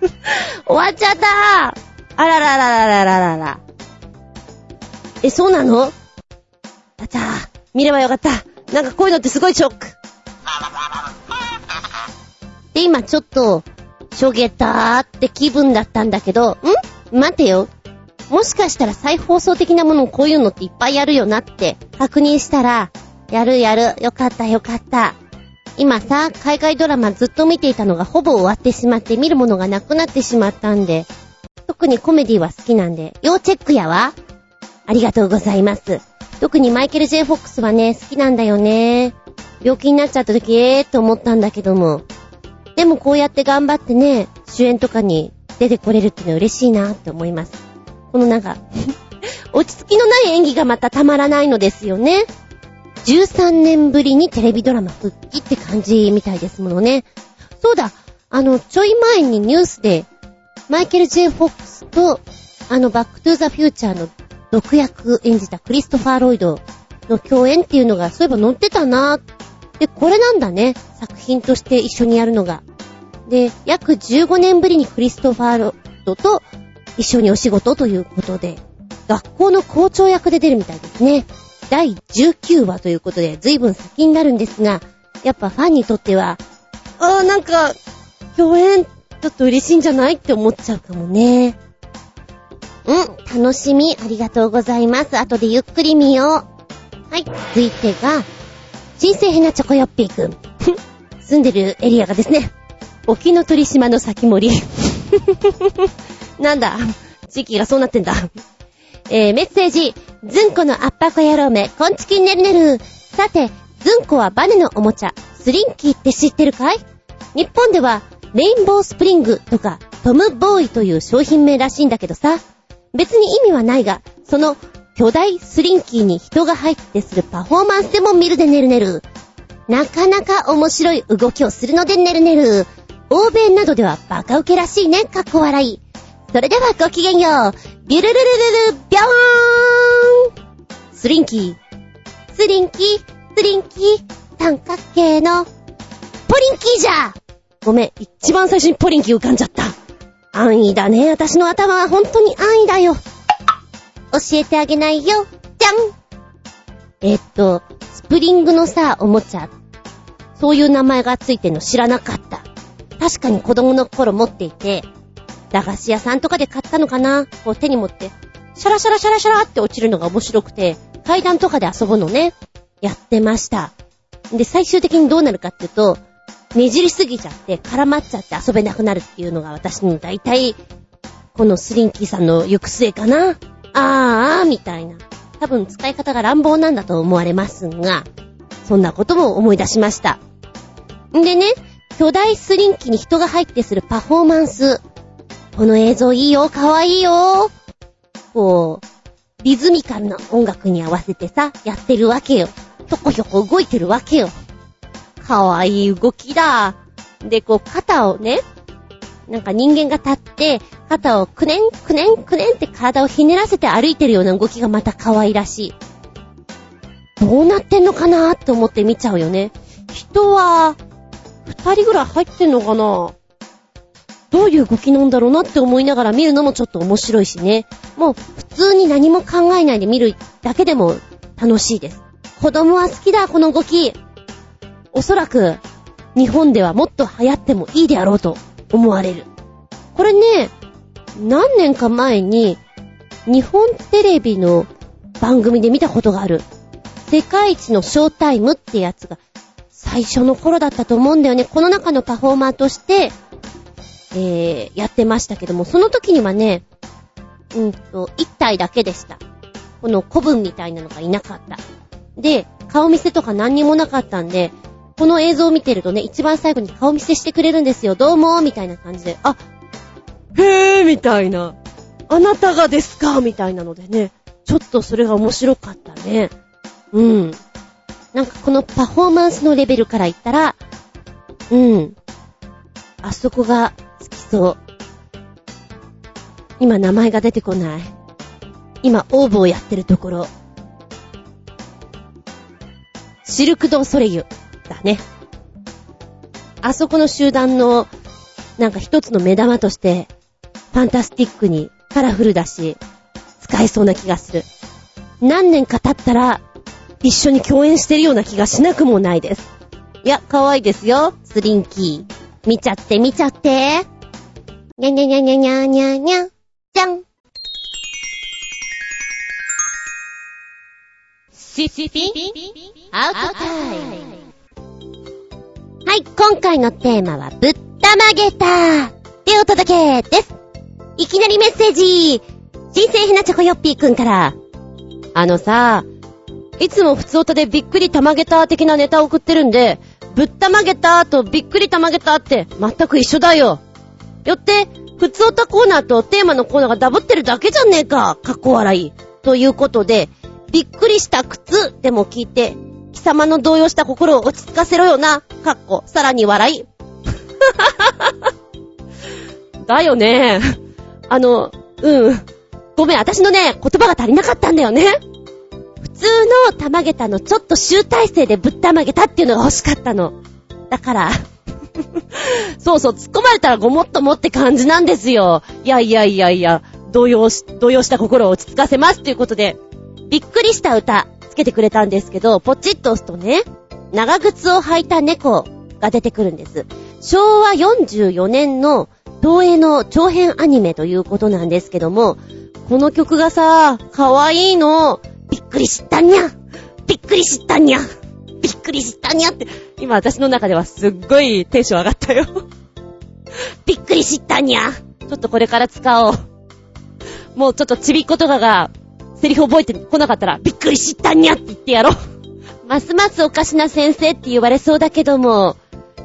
終わっちゃったあらららららららら。え、そうなの？あちゃー、見ればよかった。なんかこういうのってすごいショック。で、今ちょっと、しょげたーって気分だったんだけど、ん？待てよ。もしかしたら再放送的なものこういうのっていっぱいやるよなって確認したら、やるやる、よかったよかった。今さ、海外ドラマずっと見ていたのがほぼ終わってしまって見るものがなくなってしまったんで、特にコメディは好きなんで、要チェックやわ。ありがとうございます。特にマイケル・ジェイ・フォックスはね、好きなんだよね。病気になっちゃった時、えーって思ったんだけども。でもこうやって頑張ってね、主演とかに出てこれるっていうのは嬉しいなって思います。このなんか、落ち着きのない演技がまたたまらないのですよね。13年ぶりにテレビドラマ復帰って感じみたいですものね。そうだ、あの、ちょい前にニュースで、マイケル・ジェイ・フォックスと、あの、バック・トゥ・ザ・フューチャーの毒役演じたクリストファー・ロイドの共演っていうのが、そういえば載ってたなで、これなんだね。作品として一緒にやるのが。で、約15年ぶりにクリストファー・ロイドと一緒にお仕事ということで、学校の校長役で出るみたいですね。第19話ということで、随分先になるんですが、やっぱファンにとっては、あーなんか、共演、ちょっと嬉しいんじゃないって思っちゃうかもね。うん、楽しみ、ありがとうございます。後でゆっくり見よう。はい、続いてが、新生ヘナチョコヨッピーくん。住んでるエリアがですね、沖ノ鳥島の先森。なんだ、地域がそうなってんだ。えー、メッセージ。ズンコのアッパコ野郎め、こんちきねるねる。さて、ズンコはバネのおもちゃ、スリンキーって知ってるかい？日本では、レインボースプリングとか、トムボーイという商品名らしいんだけどさ。別に意味はないが、その巨大スリンキーに人が入ってするパフォーマンスでも見るでねるねる。なかなか面白い動きをするのでねるねる。欧米などではバカウケらしいね、かっこ笑い。それではごきげんよう。ビュルルルルル、ビョーンスリンキー。スリンキー、スリンキー、三角形の、ポリンキーじゃごめん、一番最初にポリンキー浮かんじゃった。安易だね、私の頭は本当に安易だよ。教えてあげないよ。じゃんえっと、スプリングのさ、おもちゃ。そういう名前がついてるの知らなかった。確かに子供の頃持っていて、駄菓子屋さんとかで買ったのかな？こう手に持って、シャラシャラシャラシャラって落ちるのが面白くて、階段とかで遊ぶのね、やってました。で、最終的にどうなるかっていうと、ねじりすぎちゃって絡まっちゃって遊べなくなるっていうのが私の大体、このスリンキーさんの行く末かなあーあーみたいな。多分使い方が乱暴なんだと思われますが、そんなことも思い出しました。んでね、巨大スリンキーに人が入ってするパフォーマンス。この映像いいよ、かわいいよ。こう、リズミカルな音楽に合わせてさ、やってるわけよ。ひょこひょこ動いてるわけよ。かわいい動きだ。で、こう、肩をね、なんか人間が立って、肩をくねん、くねん、くねんって体をひねらせて歩いてるような動きがまた可愛らしい。どうなってんのかなーって思って見ちゃうよね。人は、二人ぐらい入ってんのかな？どういう動きなんだろうなって思いながら見るのもちょっと面白いしね。もう普通に何も考えないで見るだけでも楽しいです。子供は好きだ、この動き。おそらく、日本ではもっと流行ってもいいであろうと思われる。これね、何年か前に、日本テレビの番組で見たことがある。世界一のショータイムってやつが、最初の頃だったと思うんだよね。この中のパフォーマーとして、えー、やってましたけども、その時にはね、うんと、一体だけでした。この古文みたいなのがいなかった。で、顔見せとか何にもなかったんで、この映像を見てるとね、一番最後に顔見せしてくれるんですよ。どうもみたいな感じで。あ、へーみたいな。あなたがですか？みたいなのでね。ちょっとそれが面白かったね。うん。なんかこのパフォーマンスのレベルから言ったら、うん。あそこがそう。今名前が出てこない。今オーブをやってるところ。シルクドソレイユだね。あそこの集団の、なんか一つの目玉として、ファンタスティックにカラフルだし、使えそうな気がする。何年か経ったら、一緒に共演してるような気がしなくもないです。いや、可愛いですよ、スリンキー。見ちゃって見ちゃって。にゃにゃにゃにゃにゃにゃにゃ。じゃん。シシピアウトタイム。はい、今回のテーマは、ぶったまげたでお届けです。いきなりメッセージ新生ひなちょこよっぴーくんから。あのさ、いつも普通歌でびっくりたまげた的なネタを送ってるんで、ぶったまげたとびっくりたまげたって全く一緒だよ。よって、普通歌コーナーとテーマのコーナーがダブってるだけじゃねえか。かっこ笑い。ということで、びっくりした靴でも聞いて、貴様の動揺した心を落ち着かせろよな。かっこ、さらに笑い。だよね。あの、うん。ごめん、私のね、言葉が足りなかったんだよね。普通の玉げたのちょっと集大成でぶったまげたっていうのが欲しかったの。だから、そうそう、突っ込まれたらごもっともって感じなんですよ。いやいやいやいや、動揺し、動揺した心を落ち着かせますっていうことで、びっくりした歌、つけてくれたんですけど、ポチッと押すとね、長靴を履いた猫が出てくるんです。昭和44年の東映の長編アニメということなんですけども、この曲がさ、かわいいの。びっくりしたにゃびっくりしたにゃびっくりしたにゃって、今私の中ではすっごいテンション上がったよびっくりしたにゃちょっとこれから使おう。もうちょっとちびっことかが、セリフ覚えてこなかったら、びっくりしたにゃって言ってやろう。ますますおかしな先生って言われそうだけども。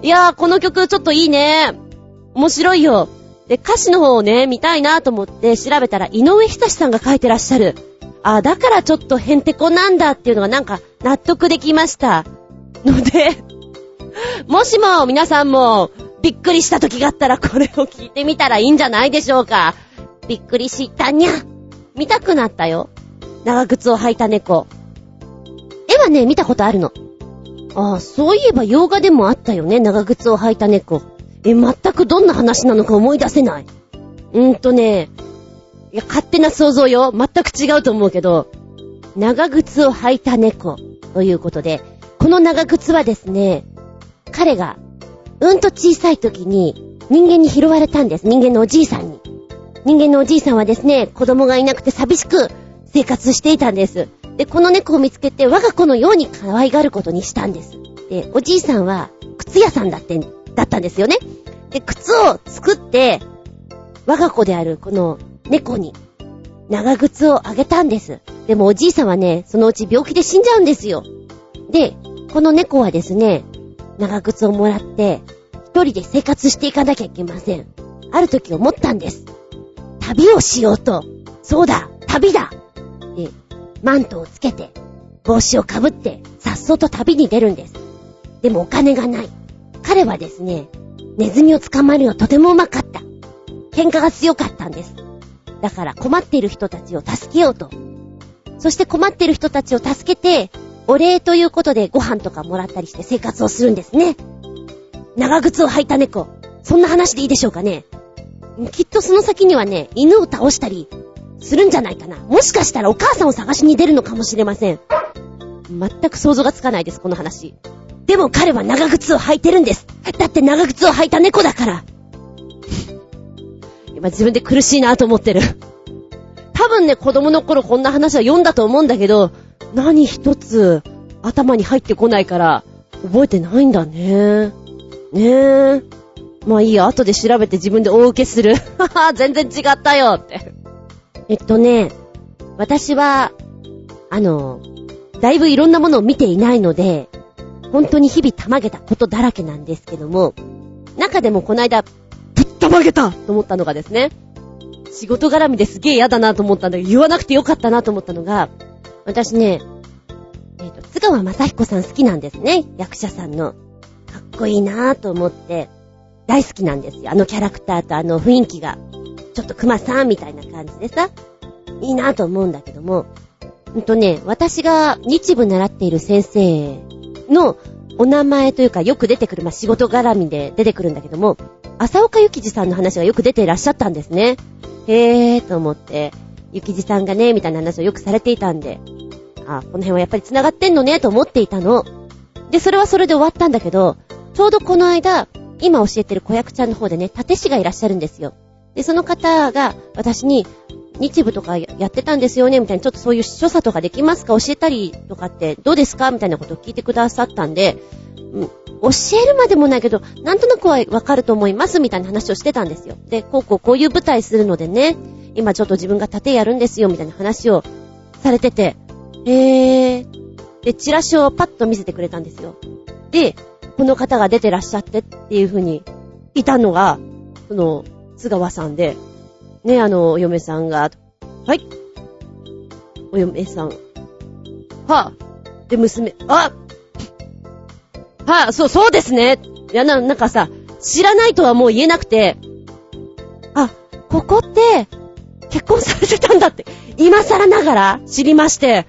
いやー、この曲ちょっといいね。面白いよ。で、歌詞の方をね、見たいなと思って調べたら、井上久志さんが書いてらっしゃる。あ、だからちょっとヘンテコなんだっていうのがなんか納得できました。ので、もしも皆さんもびっくりした時があったらこれを聞いてみたらいいんじゃないでしょうか。びっくりしたにゃ。見たくなったよ。長靴を履いた猫。絵はね、見たことあるの。ああ、そういえば洋画でもあったよね、長靴を履いた猫。え、全くどんな話なのか思い出せない。うんとね、いや、勝手な想像よ。全く違うと思うけど、長靴を履いた猫ということで、この長靴はですね、彼が、うんと小さい時に人間に拾われたんです。人間のおじいさんに。人間のおじいさんはですね、子供がいなくて寂しく生活していたんです。で、この猫を見つけて我が子のように可愛がることにしたんです。で、おじいさんは靴屋さんだって、だったんですよね。で、靴を作って、我が子であるこの猫に長靴をあげたんです。でもおじいさんはね、そのうち病気で死んじゃうんですよ。で、この猫はですね、長靴をもらって、一人で生活していかなきゃいけません。ある時思ったんです。旅をしようと。そうだ、旅だで、マントをつけて、帽子をかぶって、さっそうと旅に出るんです。でもお金がない。彼はですね、ネズミを捕まえるのはとてもうまかった。喧嘩が強かったんです。だから困っている人たちを助けようと。そして困っている人たちを助けて、お礼ということでご飯とかもらったりして生活をするんですね。長靴を履いた猫。そんな話でいいでしょうかね。きっとその先にはね、犬を倒したりするんじゃないかな。もしかしたらお母さんを探しに出るのかもしれません。全く想像がつかないです、この話。でも彼は長靴を履いてるんです。だって長靴を履いた猫だから。今自分で苦しいなと思ってる。多分ね、子供の頃こんな話は読んだと思うんだけど、何一つ頭に入ってこないから覚えてないんだね。ねえ。まあいいや、後で調べて自分で大受けする。はは、全然違ったよって。えっとね、私は、あの、だいぶいろんなものを見ていないので、本当に日々たまげたことだらけなんですけども、中でもこの間、ったまげた。と思ったのがですね、仕事絡みですげえ嫌だなと思ったんだけど、言わなくてよかったなと思ったのが、私ね、えっ、と、津川雅彦さん好きなんですね、役者さんの。かっこいいなぁと思って、大好きなんですよ。あのキャラクターとあの雰囲気が、ちょっと熊さんみたいな感じでさ、いいなぁと思うんだけども、うんとね、私が日部習っている先生のお名前というかよく出てくる、まあ、仕事絡みで出てくるんだけども、浅岡幸二さんの話がよく出ていらっしゃったんですね。へーと思って、幸二さんがね、みたいな話をよくされていたんで、あ、この辺はやっぱり繋がってんのね、と思っていたの。で、それはそれで終わったんだけど、ちょうどこの間、今教えてる子役ちゃんの方でね、立師がいらっしゃるんですよ。で、その方が私に、日部とかやってたんですよねみたいな、ちょっとそういう所作とかできますか？教えたりとかってどうですか？みたいなことを聞いてくださったんで、うん、教えるまでもないけど、なんとなくはわかると思いますみたいな話をしてたんですよ。で、こうこうこういう舞台するのでね、今ちょっと自分が盾やるんですよみたいな話をされてて、へー。で、チラシをパッと見せてくれたんですよ。で、この方が出てらっしゃってっていう風にいたのが、その、津川さんで、ね、あの、お嫁さんが、はい。お嫁さん。はぁ、で、娘、あはぁ、そう、そうですね。いや、な、なんかさ、知らないとはもう言えなくて、あ、ここって、結婚されてたんだって、今更ながら知りまして、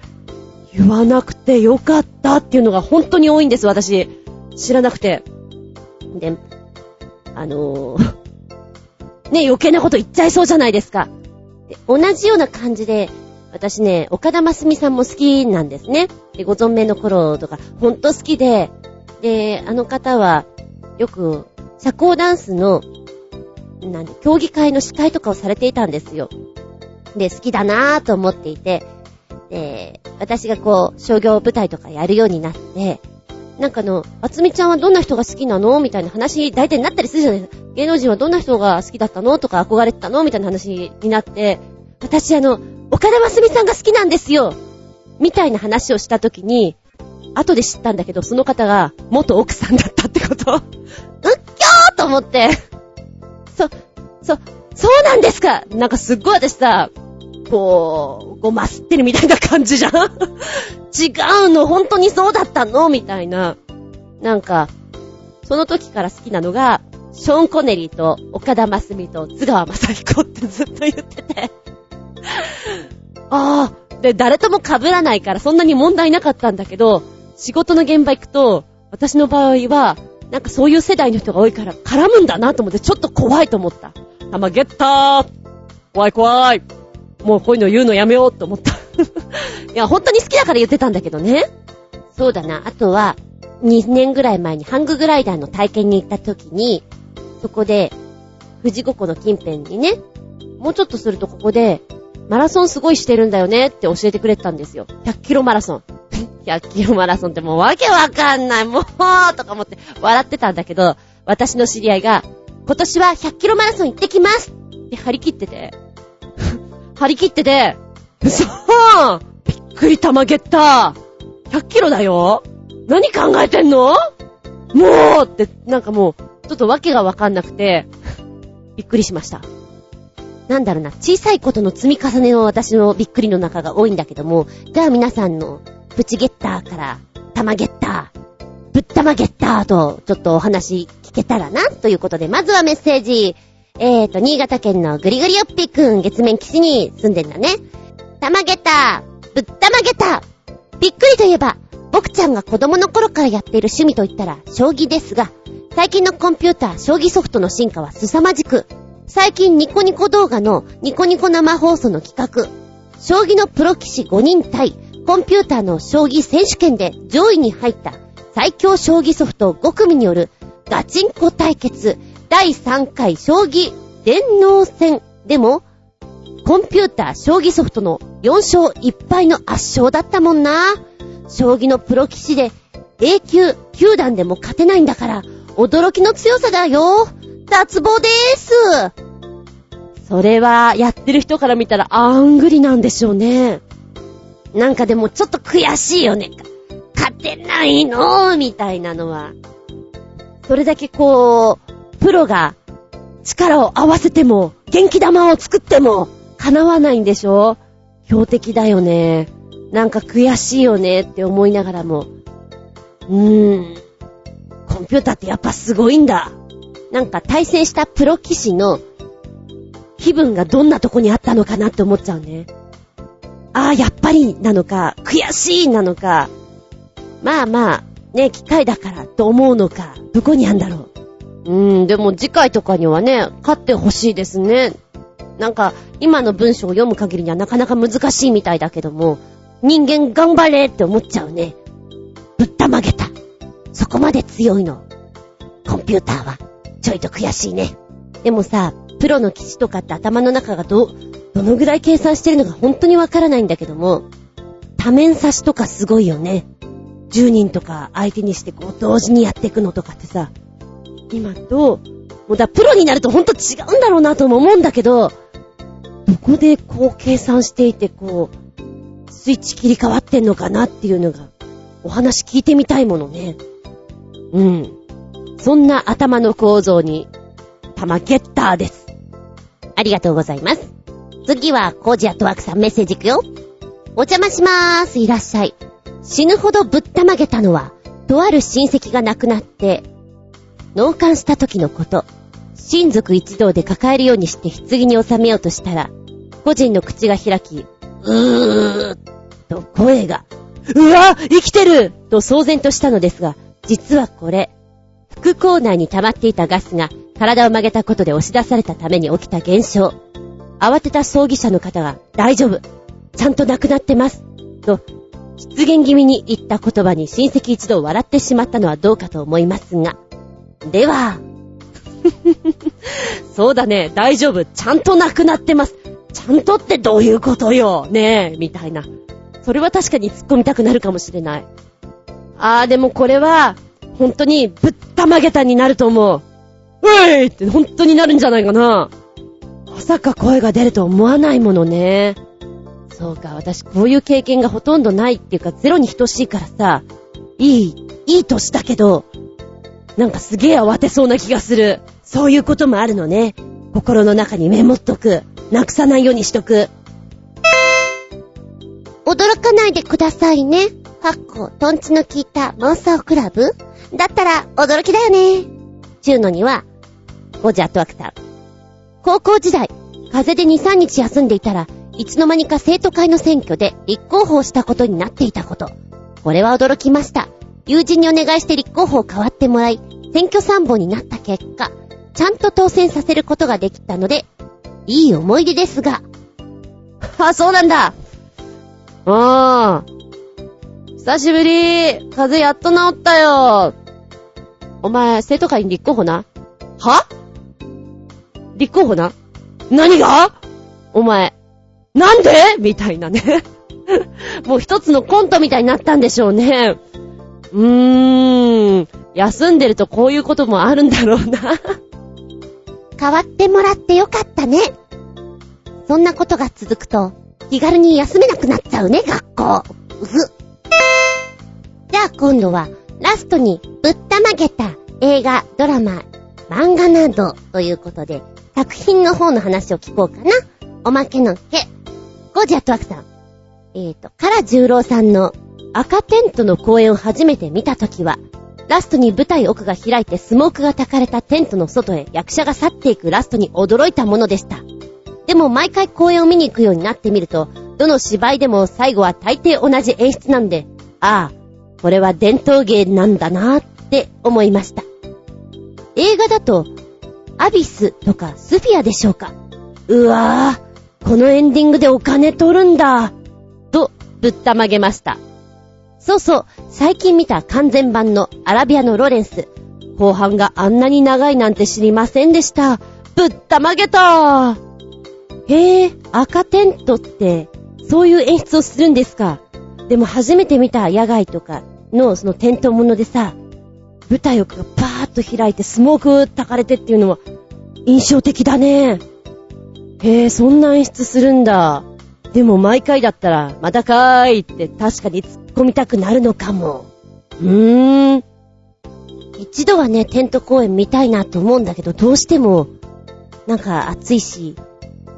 言わなくてよかったっていうのが本当に多いんです、私。知らなくて。で、あのー、ね、余計なこと言っちゃいそうじゃないですか。同じような感じで、私ね、岡田真澄さんも好きなんですね。で、ご存命の頃とか、ほんと好きで、で、あの方は、よく、社交ダンスの、なんで、競技会の司会とかをされていたんですよ。で、好きだなぁと思っていて、で、私がこう、商業舞台とかやるようになって、なんかあの、あつみちゃんはどんな人が好きなの？みたいな話、大体になったりするじゃない。ですか。芸能人はどんな人が好きだったの？とか憧れてたの？みたいな話になって、私あの、岡田ますみさんが好きなんですよ。みたいな話をしたときに、後で知ったんだけど、その方が元奥さんだったってこと。うっきょーと思って。そ、そ、そうなんですか？なんかすっごい私さ、こう、ごますってるみたいな感じじゃん違うの本当にそうだったのみたいな。なんか、その時から好きなのが、ショーン・コネリーと岡田真澄と津川雅彦ってずっと言っててああ、で、誰とも被らないからそんなに問題なかったんだけど、仕事の現場行くと、私の場合は、なんかそういう世代の人が多いから絡むんだなと思ってちょっと怖いと思った。玉ゲッター怖い怖いもうこういうの言うのやめようと思った いや、本当に好きだから言ってたんだけどね。そうだな。あとは、2年ぐらい前にハンググライダーの体験に行った時に、そこで、富士五湖の近辺にね、もうちょっとするとここで、マラソンすごいしてるんだよねって教えてくれたんですよ。100キロマラソン。100キロマラソンってもうわけわかんない。もう、とか思って笑ってたんだけど、私の知り合いが、今年は100キロマラソン行ってきますって張り切ってて、張り切ってて、嘘びっくり玉ゲッター !100 キロだよ何考えてんの？もうって、なんかもう、ちょっとわけがわかんなくて、びっくりしました。なんだろうな、小さいことの積み重ねの私のびっくりの中が多いんだけども、では皆さんのプチゲッターから、タマゲッター、ぶったまゲッターと、ちょっとお話聞けたらな、ということで、まずはメッセージ。えーと、新潟県のグリグリオッピーくん、月面基地に住んでんだね。たまげたぶったまげたびっくりといえば、僕ちゃんが子供の頃からやっている趣味といったら、将棋ですが、最近のコンピューター、将棋ソフトの進化は凄まじく、最近ニコニコ動画のニコニコ生放送の企画、将棋のプロ棋士5人対コンピューターの将棋選手権で上位に入った最強将棋ソフト5組によるガチンコ対決第3回将棋電脳戦でもコンピューター将棋ソフトの4勝1敗の圧勝だったもんな。将棋のプロ棋士で A 級9段でも勝てないんだから驚きの強さだよ。脱帽でーす。それは、やってる人から見たら、あんぐりなんでしょうね。なんかでも、ちょっと悔しいよね。勝てないのみたいなのは。それだけこう、プロが力を合わせても、元気玉を作っても、叶わないんでしょ？標的だよね。なんか悔しいよねって思いながらも。うーん。コンピューターってやっぱすごいんだ。なんか対戦したプロ棋士の気分がどんなとこにあったのかなって思っちゃうね。ああ、やっぱりなのか、悔しいなのか、まあまあ、ね、機械だからと思うのか、どこにあんだろう。うーん、でも次回とかにはね、勝ってほしいですね。なんか、今の文章を読む限りにはなかなか難しいみたいだけども、人間頑張れって思っちゃうね。ぶったまげた。そこまで強いの。コンピューターは、ちょいと悔しいね。でもさ、プロの騎士とかって頭の中がど、どのぐらい計算してるのか本当にわからないんだけども、多面差しとかすごいよね。10人とか相手にしてこう同時にやっていくのとかってさ、今と、もうだ、プロになるとほんと違うんだろうなとも思うんだけど、どこでこう計算していてこう、スイッチ切り替わってんのかなっていうのが、お話聞いてみたいものね。うん。そんな頭の構造に、玉ゲッターです。ありがとうございます。次は、コージアトワークさんメッセージいくよ。お邪魔しまーす。いらっしゃい。死ぬほどぶったまげたのは、とある親戚が亡くなって、納棺した時のこと。親族一同で抱えるようにして棺に収めようとしたら、個人の口が開き、うーっと声が、うわ生きてると騒然としたのですが、実はこれ、副口内に溜まっていたガスが体を曲げたことで押し出されたために起きた現象。慌てた葬儀者の方が、大丈夫。ちゃんと亡くなってます。と、出現気味に言った言葉に親戚一同笑ってしまったのはどうかと思いますが。では、そうだね、大丈夫。ちゃんと亡くなってます。ちゃんとってどういうことよ。ねえ、みたいな。それは確かに突っ込みたくなるかもしれない。あー、でもこれは、本当にぶったまげたになると思う。ういって本当になるんじゃないかな。まさか声が出ると思わないものね。そうか、私こういう経験がほとんどないっていうかゼロに等しいからさ、いい、いい歳だけど、なんかすげえ慌てそうな気がする。そういうこともあるのね。心の中にメモっとく。なくさないようにしとく。驚かないでくださいね。かっこ、トンチの効いた妄想クラブだったら驚きだよね。ちゅうのには、ゴジャットワクター。高校時代、風邪で2、3日休んでいたら、いつの間にか生徒会の選挙で立候補したことになっていたこと。これは驚きました。友人にお願いして立候補を変わってもらい、選挙参謀になった結果、ちゃんと当選させることができたので、いい思い出ですが。あ、そうなんだ。ああ。久しぶり。風邪やっと治ったよ。お前、生徒会に立候補な？は？立候補な？何が？お前、なんで？みたいなね もう一つのコントみたいになったんでしょうね。うーん。休んでるとこういうこともあるんだろうな変わってもらってよかったね。そんなことが続くと、気軽に休めなくなっちゃうね、学校。うふ。じゃあ今度は、ラストにぶったまげた映画、ドラマ、漫画などということで、作品の方の話を聞こうかな。おまけのけ。ゴージアットワクさん。えーと、カラ十郎さんの赤テントの公演を初めて見たときは、ラストに舞台奥が開いてスモークが焚かれたテントの外へ役者が去っていくラストに驚いたものでした。でも毎回公演を見に行くようになってみると、どの芝居でも最後は大抵同じ演出なんで、ああ、これは伝統芸なんだなって思いました。映画だと、アビスとかスフィアでしょうかうわぁ、このエンディングでお金取るんだ。と、ぶったまげました。そうそう、最近見た完全版のアラビアのロレンス。後半があんなに長いなんて知りませんでした。ぶったまげたへえ、赤テントって、そういう演出をするんですか。でも初めて見た野外とかのそのテントものでさ、舞台奥がパーッと開いてスモーク焚かれてっていうのは印象的だね。へえ、そんな演出するんだ。でも毎回だったら、またかーいって確かに突っ込みたくなるのかも。うーん。一度はね、テント公演見たいなと思うんだけど、どうしても、なんか暑いし、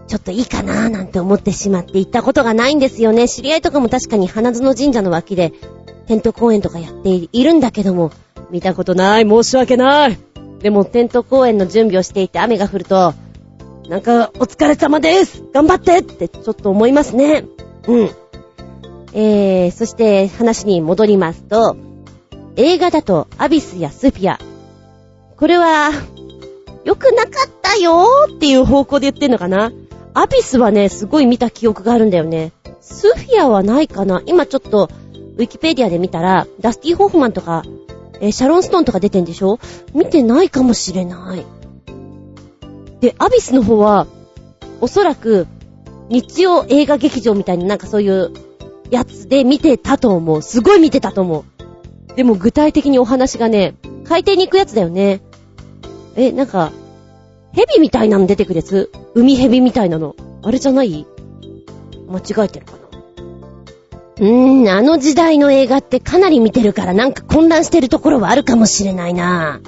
ちょっといいかなーなんて思ってしまって行ったことがないんですよね。知り合いとかも確かに花園神社の脇で、テント公演とかやっているんだけども、見たことない、申し訳ない。でも、テント公演の準備をしていて雨が降ると、なんか、お疲れ様です頑張ってってちょっと思いますね。うん。えー、そして話に戻りますと、映画だとアビスやスフィア。これは、良くなかったよーっていう方向で言ってんのかな？アビスはね、すごい見た記憶があるんだよね。スフィアはないかな？今ちょっと、ウィキペディアで見たら、ダスティ・ホフマンとか、えー、シャロン・ストーンとか出てんでしょ？見てないかもしれない。で、アビスの方は、おそらく、日曜映画劇場みたいななんかそういうやつで見てたと思う。すごい見てたと思う。でも具体的にお話がね、海底に行くやつだよね。え、なんか、蛇みたいなの出てくるやつ？海蛇みたいなの。あれじゃない？間違えてるかな？うーん、あの時代の映画ってかなり見てるからなんか混乱してるところはあるかもしれないな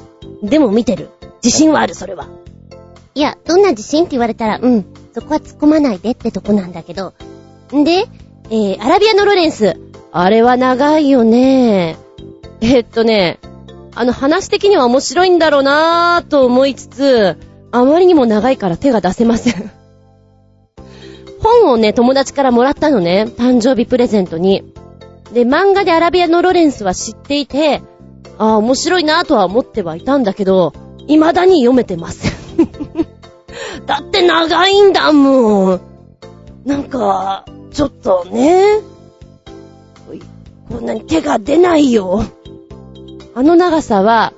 でも見てる。自信はある、それは。いや、どんな自信って言われたら、うん、そこは突っ込まないでってとこなんだけど。んで、えー、アラビアのロレンス。あれは長いよね。え、っとね、あの話的には面白いんだろうなぁと思いつつ、あまりにも長いから手が出せません本をね、友達からもらったのね。誕生日プレゼントに。で、漫画でアラビアのロレンスは知っていて、ああ、面白いなとは思ってはいたんだけど、未だに読めてません だって長いんだもん。なんか、ちょっとね。こんなに手が出ないよ。あの長さは、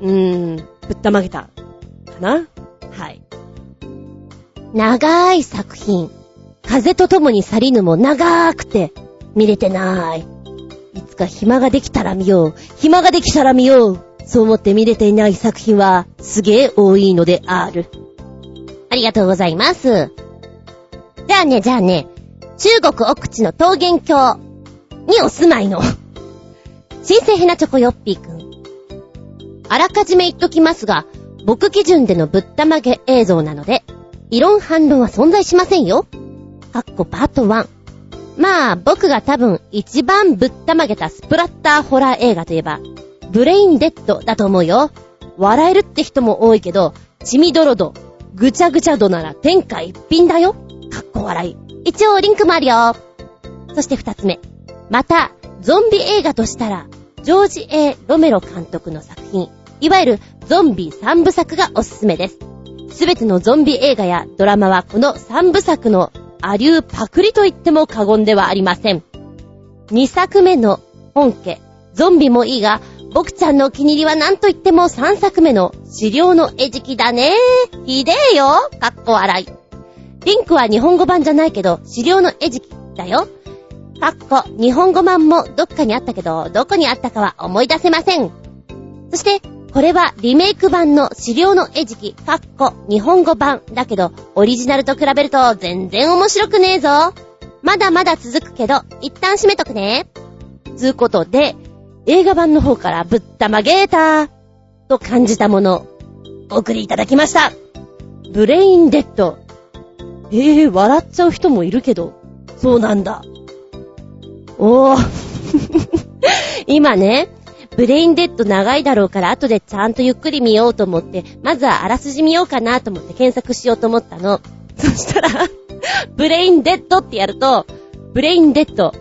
うーん、ぶったまげた。かなはい。長い作品。風と共に去りぬも長くて見れてない。いつか暇ができたら見よう。暇ができたら見よう。そう思って見れていない作品はすげえ多いのである。ありがとうございます。じゃあね、じゃあね、中国奥地の桃源郷にお住まいの新生ヘナチョコヨッピーくん。あらかじめ言っときますが、僕基準でのぶったまげ映像なので、異論反論は存在しませんよ。かっこパート1。まあ、僕が多分一番ぶったまげたスプラッターホラー映画といえば、ブレインデッドだと思うよ。笑えるって人も多いけど、血みどろど、ぐちゃぐちゃ度なら天下一品だよ。かっこ笑い。一応リンクもあるよ。そして二つ目。また、ゾンビ映画としたら、ジョージ・ A・ ロメロ監督の作品、いわゆるゾンビ三部作がおすすめです。すべてのゾンビ映画やドラマはこの三部作のアリューパクリと言っても過言ではありません。2作目の本家、ゾンビもいいが、僕ちゃんのお気に入りは何と言っても3作目の資料の餌食だね。ひでえよ。かっこ笑い。リンクは日本語版じゃないけど、資料の餌食だよ。かっこ、日本語版もどっかにあったけど、どこにあったかは思い出せません。そして、これはリメイク版の資料の餌食、かっこ、日本語版だけど、オリジナルと比べると全然面白くねえぞ。まだまだ続くけど、一旦閉めとくね。つうことで、映画版の方からぶったまげーたと感じたもの、お送りいただきました。ブレインデッド。ええー、笑っちゃう人もいるけど、そうなんだ。おー。今ね、ブレインデッド長いだろうから後でちゃんとゆっくり見ようと思って、まずはあらすじ見ようかなと思って検索しようと思ったの。そしたら ブレインデッドってやると、ブレインデッド、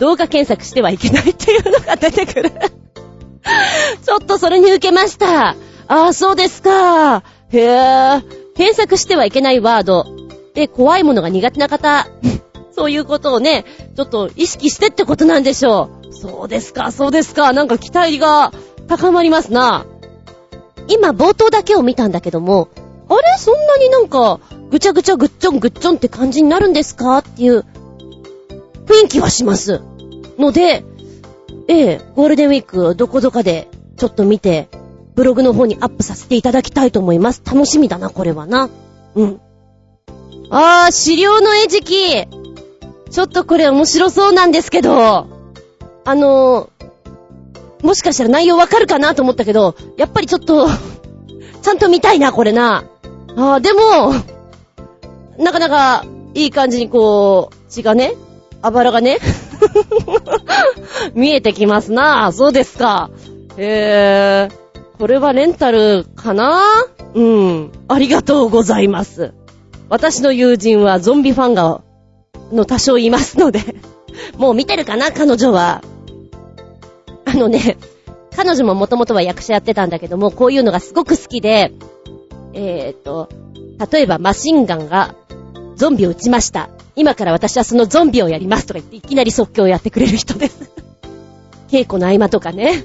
動画検索してはいけないっていうのが出てくる ちょっとそれに受けました。ああ、そうですか。へえ。検索してはいけないワード。で、怖いものが苦手な方、そういうことをね、ちょっと意識してってことなんでしょう。そうですか、そうですか。なんか期待が高まりますな。今冒頭だけを見たんだけども、あれ？そんなになんか、ぐちゃぐちゃぐっちょんぐっちょんって感じになるんですか？っていう雰囲気はします。ので、ええ、ゴールデンウィークどこどかでちょっと見て、ブログの方にアップさせていただきたいと思います。楽しみだな、これはな。うん。あー、資料の餌食。ちょっとこれ面白そうなんですけど。あのー、もしかしたら内容わかるかなと思ったけど、やっぱりちょっと、ちゃんと見たいな、これな。ああ、でも、なかなか、いい感じにこう、血がね、あばらがね、見えてきますな。そうですか。へえ、これはレンタルかな？うん。ありがとうございます。私の友人はゾンビファンが、の多少いますので もう見てるかな彼女は。あのね、彼女ももともとは役者やってたんだけども、こういうのがすごく好きで、えーと、例えばマシンガンがゾンビを撃ちました。今から私はそのゾンビをやりますとか言っていきなり即興をやってくれる人です 稽古の合間とかね。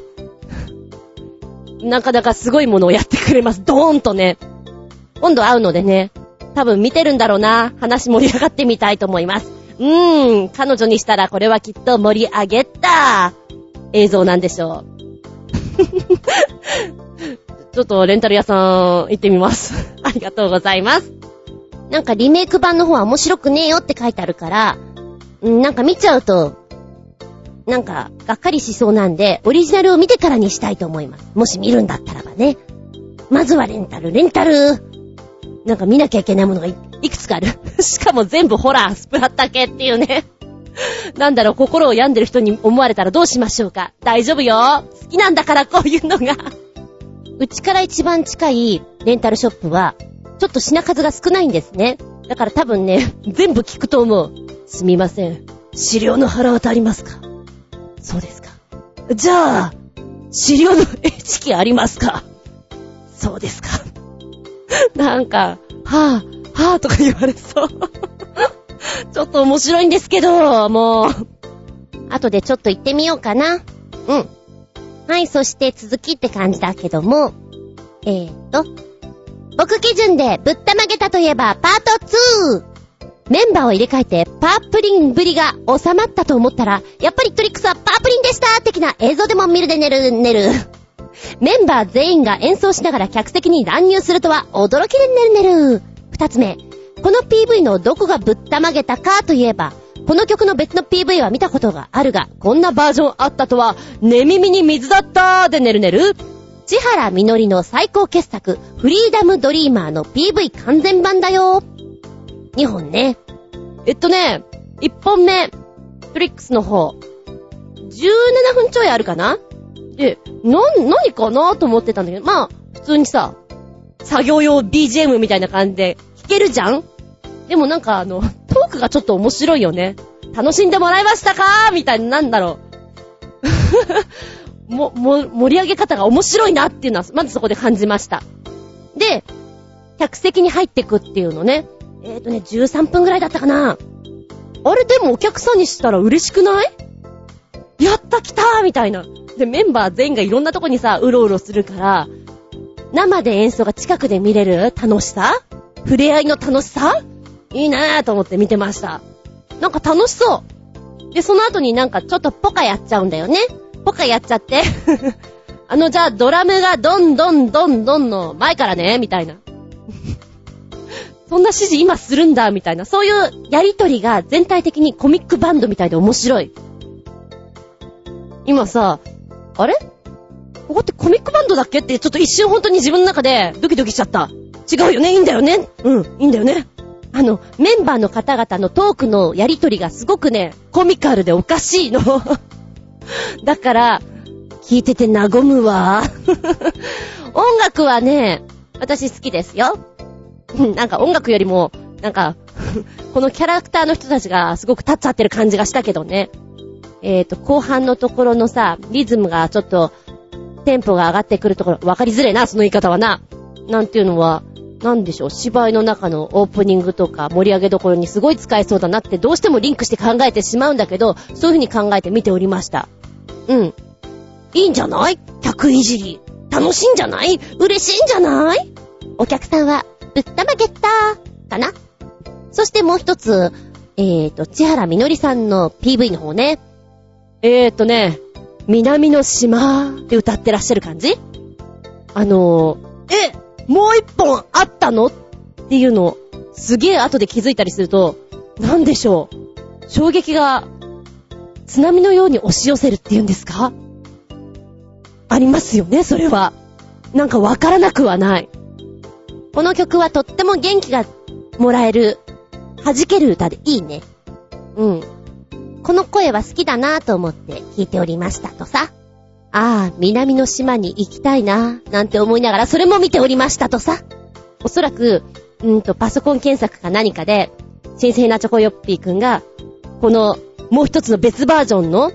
なかなかすごいものをやってくれます。ドーンとね。今度会うのでね、多分見てるんだろうな。話盛り上がってみたいと思います。うーん、彼女にしたらこれはきっと盛り上げた映像なんでしょう。ちょっとレンタル屋さん行ってみます。ありがとうございます。なんかリメイク版の方は面白くねえよって書いてあるから、なんか見ちゃうと、なんか、がっかりしそうなんで、オリジナルを見てからにしたいと思います。もし見るんだったらばね。まずはレンタル、レンタル。なんか見なきゃいけないものがいくつかある。しかも全部ホラー、スプラッタ系っていうね。なんだろう、心を病んでる人に思われたらどうしましょうか。大丈夫よ。好きなんだから、こういうのが。うちから一番近いレンタルショップは、ちょっと品数が少ないんですね。だから多分ね、全部聞くと思う。すみません。資料の腹渡りますか？そうですか。じゃあ、資料の絵式ありますか？そうですか。なんか、はぁ、はぁとか言われそう。ちょっと面白いんですけど、もう。後でちょっと行ってみようかな。うん。はい、そして続きって感じだけども、えーと、僕基準でぶったまげたといえばパート 2! メンバーを入れ替えてパープリンぶりが収まったと思ったら、やっぱりトリックスはパープリンでした的な映像でも見るで寝る寝る。メンバー全員が演奏しながら客席に乱入するとは驚きで寝る寝る。二つ目、この PV のどこがぶったまげたかといえば、この曲の別の PV は見たことがあるが、こんなバージョンあったとは、寝耳に水だったーで寝る寝る。千原みのりの最高傑作、フリーダムドリーマーの PV 完全版だよ。2本ね。えっとね、1本目、トリックスの方、17分ちょいあるかな？で、な、何かなと思ってたんだけど、まあ、普通にさ、作業用 BGM みたいな感じで弾けるじゃん？でもなんかあの、トークがちょっと面白いよね。楽しんでもらえましたか？みたいな、なんだろう。も、も、盛り上げ方が面白いなっていうのは、まずそこで感じました。で、客席に入ってくっていうのね。えっ、ー、とね、13分ぐらいだったかな。あれでもお客さんにしたら嬉しくない？やった来たーみたいな。で、メンバー全員がいろんなとこにさ、うろうろするから、生で演奏が近くで見れる？楽しさ？触れ合いの楽しさ？いいなーと思って見てました。なんか楽しそう。で、その後になんかちょっとポカやっちゃうんだよね。ポカやっちゃって。あの、じゃあドラムがどんどんどんどんの前からね、みたいな。そんな指示今するんだ、みたいな。そういうやりとりが全体的にコミックバンドみたいで面白い。今さ、あれ？ここってコミックバンドだっけってちょっと一瞬本当に自分の中でドキドキしちゃった。違うよね？いいんだよね？うん、いいんだよね。あの、メンバーの方々のトークのやりとりがすごくね、コミカルでおかしいの。だから、聞いてて和むわ。音楽はね、私好きですよ。なんか音楽よりも、なんか このキャラクターの人たちがすごく立っちゃってる感じがしたけどね。えっ、ー、と、後半のところのさ、リズムがちょっと、テンポが上がってくるところ、わかりづれな、その言い方はな。なんていうのは、なんでしょう、芝居の中のオープニングとか盛り上げどころにすごい使えそうだなってどうしてもリンクして考えてしまうんだけど、そういう風に考えて見ておりました。うん。いいんじゃない？客いじり。楽しいんじゃない？嬉しいんじゃない？お客さんは、ぶったまげったー、かなそしてもう一つ、えーと、千原みのりさんの PV の方ね。えーとね、南の島って歌ってらっしゃる感じ？あのー、え、もう一本あったの？っていうのを、すげえ後で気づいたりすると、なんでしょう？衝撃が津波のように押し寄せるっていうんですか？ありますよね、それは。なんかわからなくはない。この曲はとっても元気がもらえる、弾ける歌でいいね。うん。この声は好きだなぁと思って聞いておりましたとさ。ああ、南の島に行きたいなぁ、なんて思いながらそれも見ておりましたとさ。おそらく、うんと、パソコン検索か何かで、新鮮なチョコヨッピーくんが、この、もう一つの別バージョンの、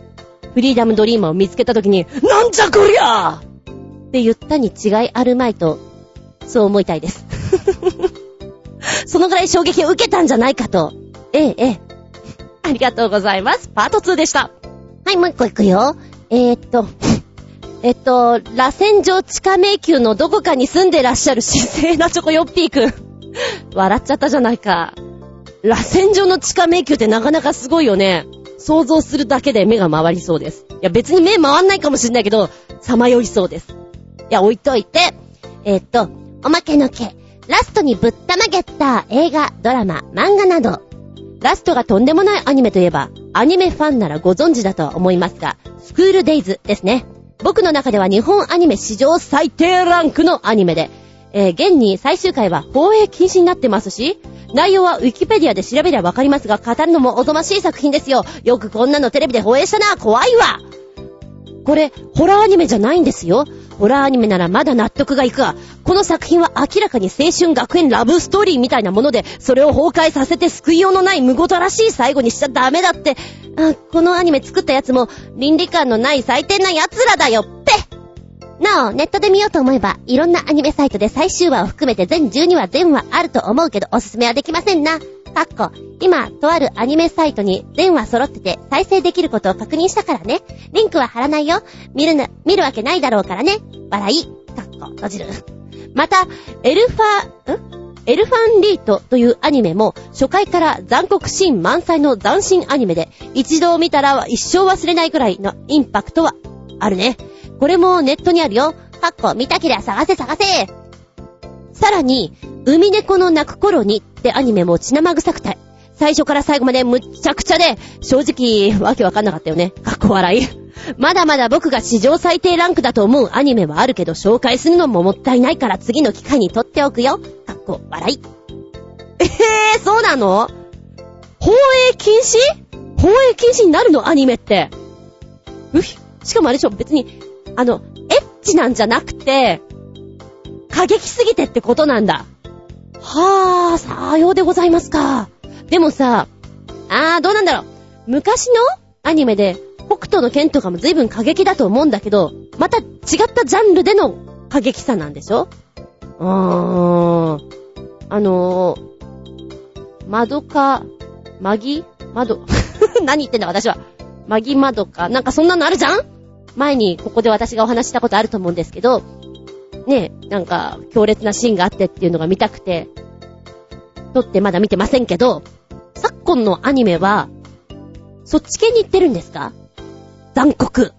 フリーダムドリーマーを見つけたときに、なんじゃこりゃって言ったに違いあるまいと、そう思いたいです。そのぐらい衝撃を受けたんじゃないかと。ええ、ええ。ありがとうございます。パート2でした。はい、もう一個いくよ。えー、っと、えっと、螺旋状地下迷宮のどこかに住んでらっしゃる神聖なチョコヨッピーくん。笑っちゃったじゃないか。螺旋状の地下迷宮ってなかなかすごいよね。想像するだけで目が回りそうです。いや別に目回んないかもしんないけど、さまよいそうです。いや置いといて、えっと、おまけの毛。ラストにぶったまげった映画、ドラマ、漫画など。ラストがとんでもないアニメといえば、アニメファンならご存知だとは思いますが、スクールデイズですね。僕の中では日本アニメ史上最低ランクのアニメで、えー、現に最終回は放映禁止になってますし、内容はウィキペディアで調べりゃわかりますが、語るのもおぞましい作品ですよ。よくこんなのテレビで放映したな、怖いわこれ、ホラーアニメじゃないんですよ。ホラーアニメならまだ納得がいくわ。この作品は明らかに青春学園ラブストーリーみたいなもので、それを崩壊させて救いようのない無ごたらしい最後にしちゃダメだって。あ、このアニメ作ったやつも、倫理観のない最低な奴らだよ、ぺなお、ネットで見ようと思えば、いろんなアニメサイトで最終話を含めて全12話全話あると思うけど、おすすめはできませんな。かっこ、今、とあるアニメサイトに全話揃ってて再生できることを確認したからね。リンクは貼らないよ。見るな、見るわけないだろうからね。笑い。かっこ、閉じる。また、エルファ、んエルファンリートというアニメも初回から残酷シーン満載の斬新アニメで一度見たら一生忘れないくらいのインパクトはあるね。これもネットにあるよ。かっこ見たけりゃ探せ探せ。さらに、海猫の泣く頃にってアニメも血生臭くて、最初から最後までむっちゃくちゃで、正直、わけわかんなかったよね。かっこ笑い。まだまだ僕が史上最低ランクだと思うアニメはあるけど、紹介するのももったいないから次の機会に撮っておくよ。かっこ笑い。えぇ、ー、そうなの？放映禁止？放映禁止になるのアニメって。うひ。しかもあれでしょ、別に、あの、エッチなんじゃなくて、過激すぎてってことなんだ。はぁ、さようでございますか。でもさ、あー、どうなんだろう。昔のアニメで、北斗の剣とかも随分過激だと思うんだけど、また違ったジャンルでの過激さなんでしょうーん。あのー、窓か、マギ？窓、何言ってんだ私は。マギ窓か、なんかそんなのあるじゃん？前にここで私がお話したことあると思うんですけど、ね、なんか強烈なシーンがあってっていうのが見たくて、撮ってまだ見てませんけど、昨今のアニメは、そっち系に行ってるんですか？残酷。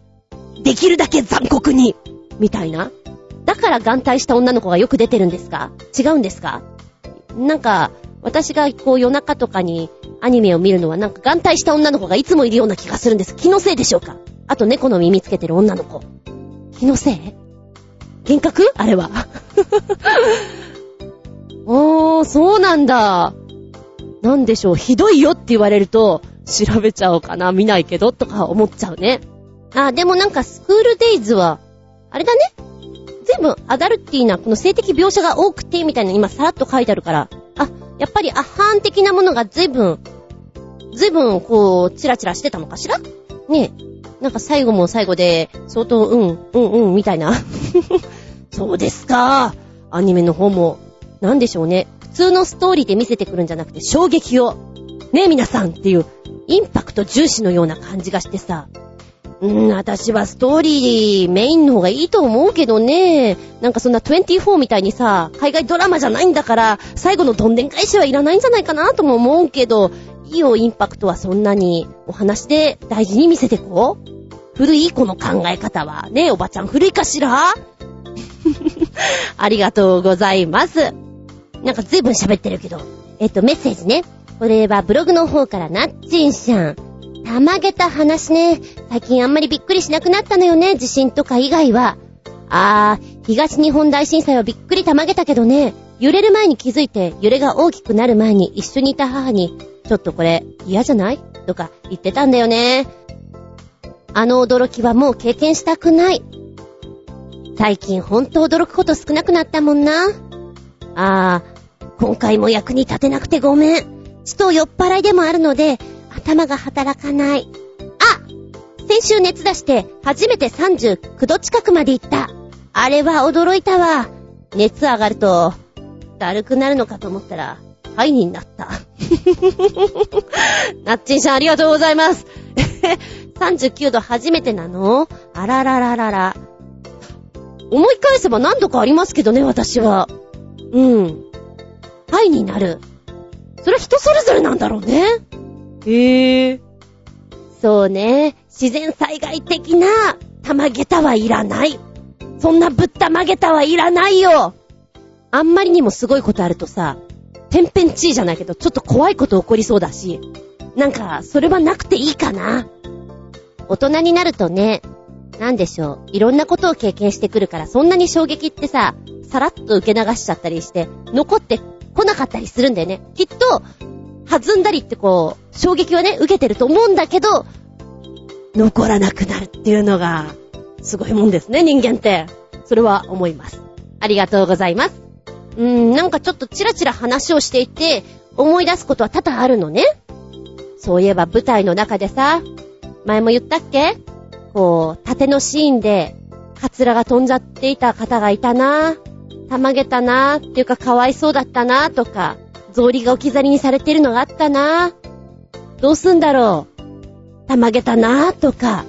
できるだけ残酷に。みたいな。だから眼帯した女の子がよく出てるんですか？違うんですか？なんか、私がこう夜中とかにアニメを見るのはなんか眼帯した女の子がいつもいるような気がするんです。気のせいでしょうか？あと猫の耳つけてる女の子。気のせい？幻覚？あれは。おー、そうなんだ。なんでしょう、ひどいよって言われると、調べちゃおうかな、見ないけど、とか思っちゃうね。あ、でもなんかスクールデイズは、あれだね。全部アダルティーな、この性的描写が多くて、みたいな今さらっと書いてあるから、あ、やっぱりアハン的なものが随分、随分こう、チラチラしてたのかしら？ねえ。なんか最後も最後で、相当、うん、うん、うん、みたいな。そうですか。アニメの方も、なんでしょうね。普通のストーリーで見せてくるんじゃなくて、衝撃を。ねえ、皆さんっていう、インパクト重視のような感じがしてさ。うーん、私はストーリーメインの方がいいと思うけどね。なんかそんな24みたいにさ、海外ドラマじゃないんだから、最後のどんでん返しはいらないんじゃないかなとも思うけど、いいよ、インパクトはそんなにお話で大事に見せてこう。古いこの考え方は。ねえ、おばちゃん古いかしら？ありがとうございます。なんか随分喋ってるけど。えっと、メッセージね。これはブログの方からなっちんしゃん。たまげた話ね。最近あんまりびっくりしなくなったのよね。地震とか以外は。あー、東日本大震災はびっくりたまげたけどね、揺れる前に気づいて揺れが大きくなる前に一緒にいた母に、ちょっとこれ嫌じゃない？とか言ってたんだよね。あの驚きはもう経験したくない。最近ほんと驚くこと少なくなったもんな。あー、今回も役に立てなくてごめん。ちと酔っ払いでもあるので、頭が働かない。あ先週熱出して初めて39度近くまで行った。あれは驚いたわ。熱上がると、だるくなるのかと思ったら、ハイになった。ナッチンさんありがとうございます。39度初めてなの？あららららら。思い返せば何度かありますけどね、私は。うん。ハイになる。それは人それぞれなんだろうね。へえ。そうね。自然災害的な玉下駄はいらない。そんなぶったまげたはいらないよ。あんまりにもすごいことあるとさ、天変地異じゃないけど、ちょっと怖いこと起こりそうだし、なんか、それはなくていいかな。大人になるとね、なんでしょう、いろんなことを経験してくるから、そんなに衝撃ってさ、さらっと受け流しちゃったりして、残って来なかったりするんだよね。きっと、弾んだりってこう、衝撃はね、受けてると思うんだけど、残らなくなるっていうのが、すごいもんですね、人間って。それは思います。ありがとうございます。うーん、なんかちょっとチラチラ話をしていて、思い出すことは多々あるのね。そういえば舞台の中でさ、前も言ったっけ？こう、縦のシーンで、カツラが飛んじゃっていた方がいたなたまげたなっていうかかわいそうだったなとか、草履が置き去りにされてるのがあったなどうすんだろうたまげたなとか。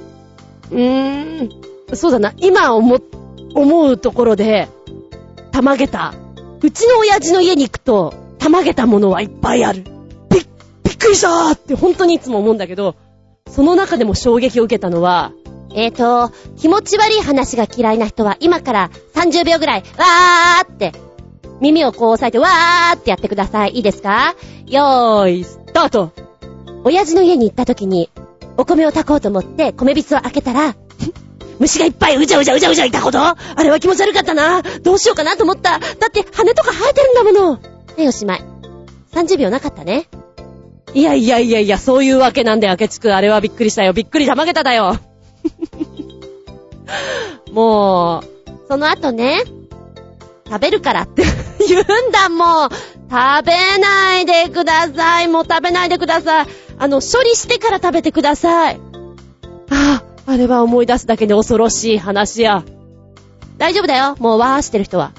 うーん。そうだな。今思、思うところで、たまげた。うちの親父の家に行くと、たまげたものはいっぱいある。び、びっくりしたーって本当にいつも思うんだけど、その中でも衝撃を受けたのは、えーと、気持ち悪い話が嫌いな人は今から30秒ぐらい、わーって、耳をこう押さえて、わーってやってください。いいですか？よーい、スタート親父の家に行った時に、お米を炊こうと思って米びつを開けたら、虫がいっぱいうじゃうじゃうじゃうじゃいたこと？あれは気持ち悪かったな。どうしようかなと思った。だって羽とか生えてるんだもの。はい、おしまい。30秒なかったね。いやいやいやいや、そういうわけなんだよ、明智くん。あれはびっくりしたよ。びっくりたまげただよ。もう、その後ね、食べるからって 言うんだもん。食べないでください。もう食べないでください。あの、処理してから食べてください。ああ、あれは思い出すだけで恐ろしい話や。大丈夫だよ。もうわーしてる人は。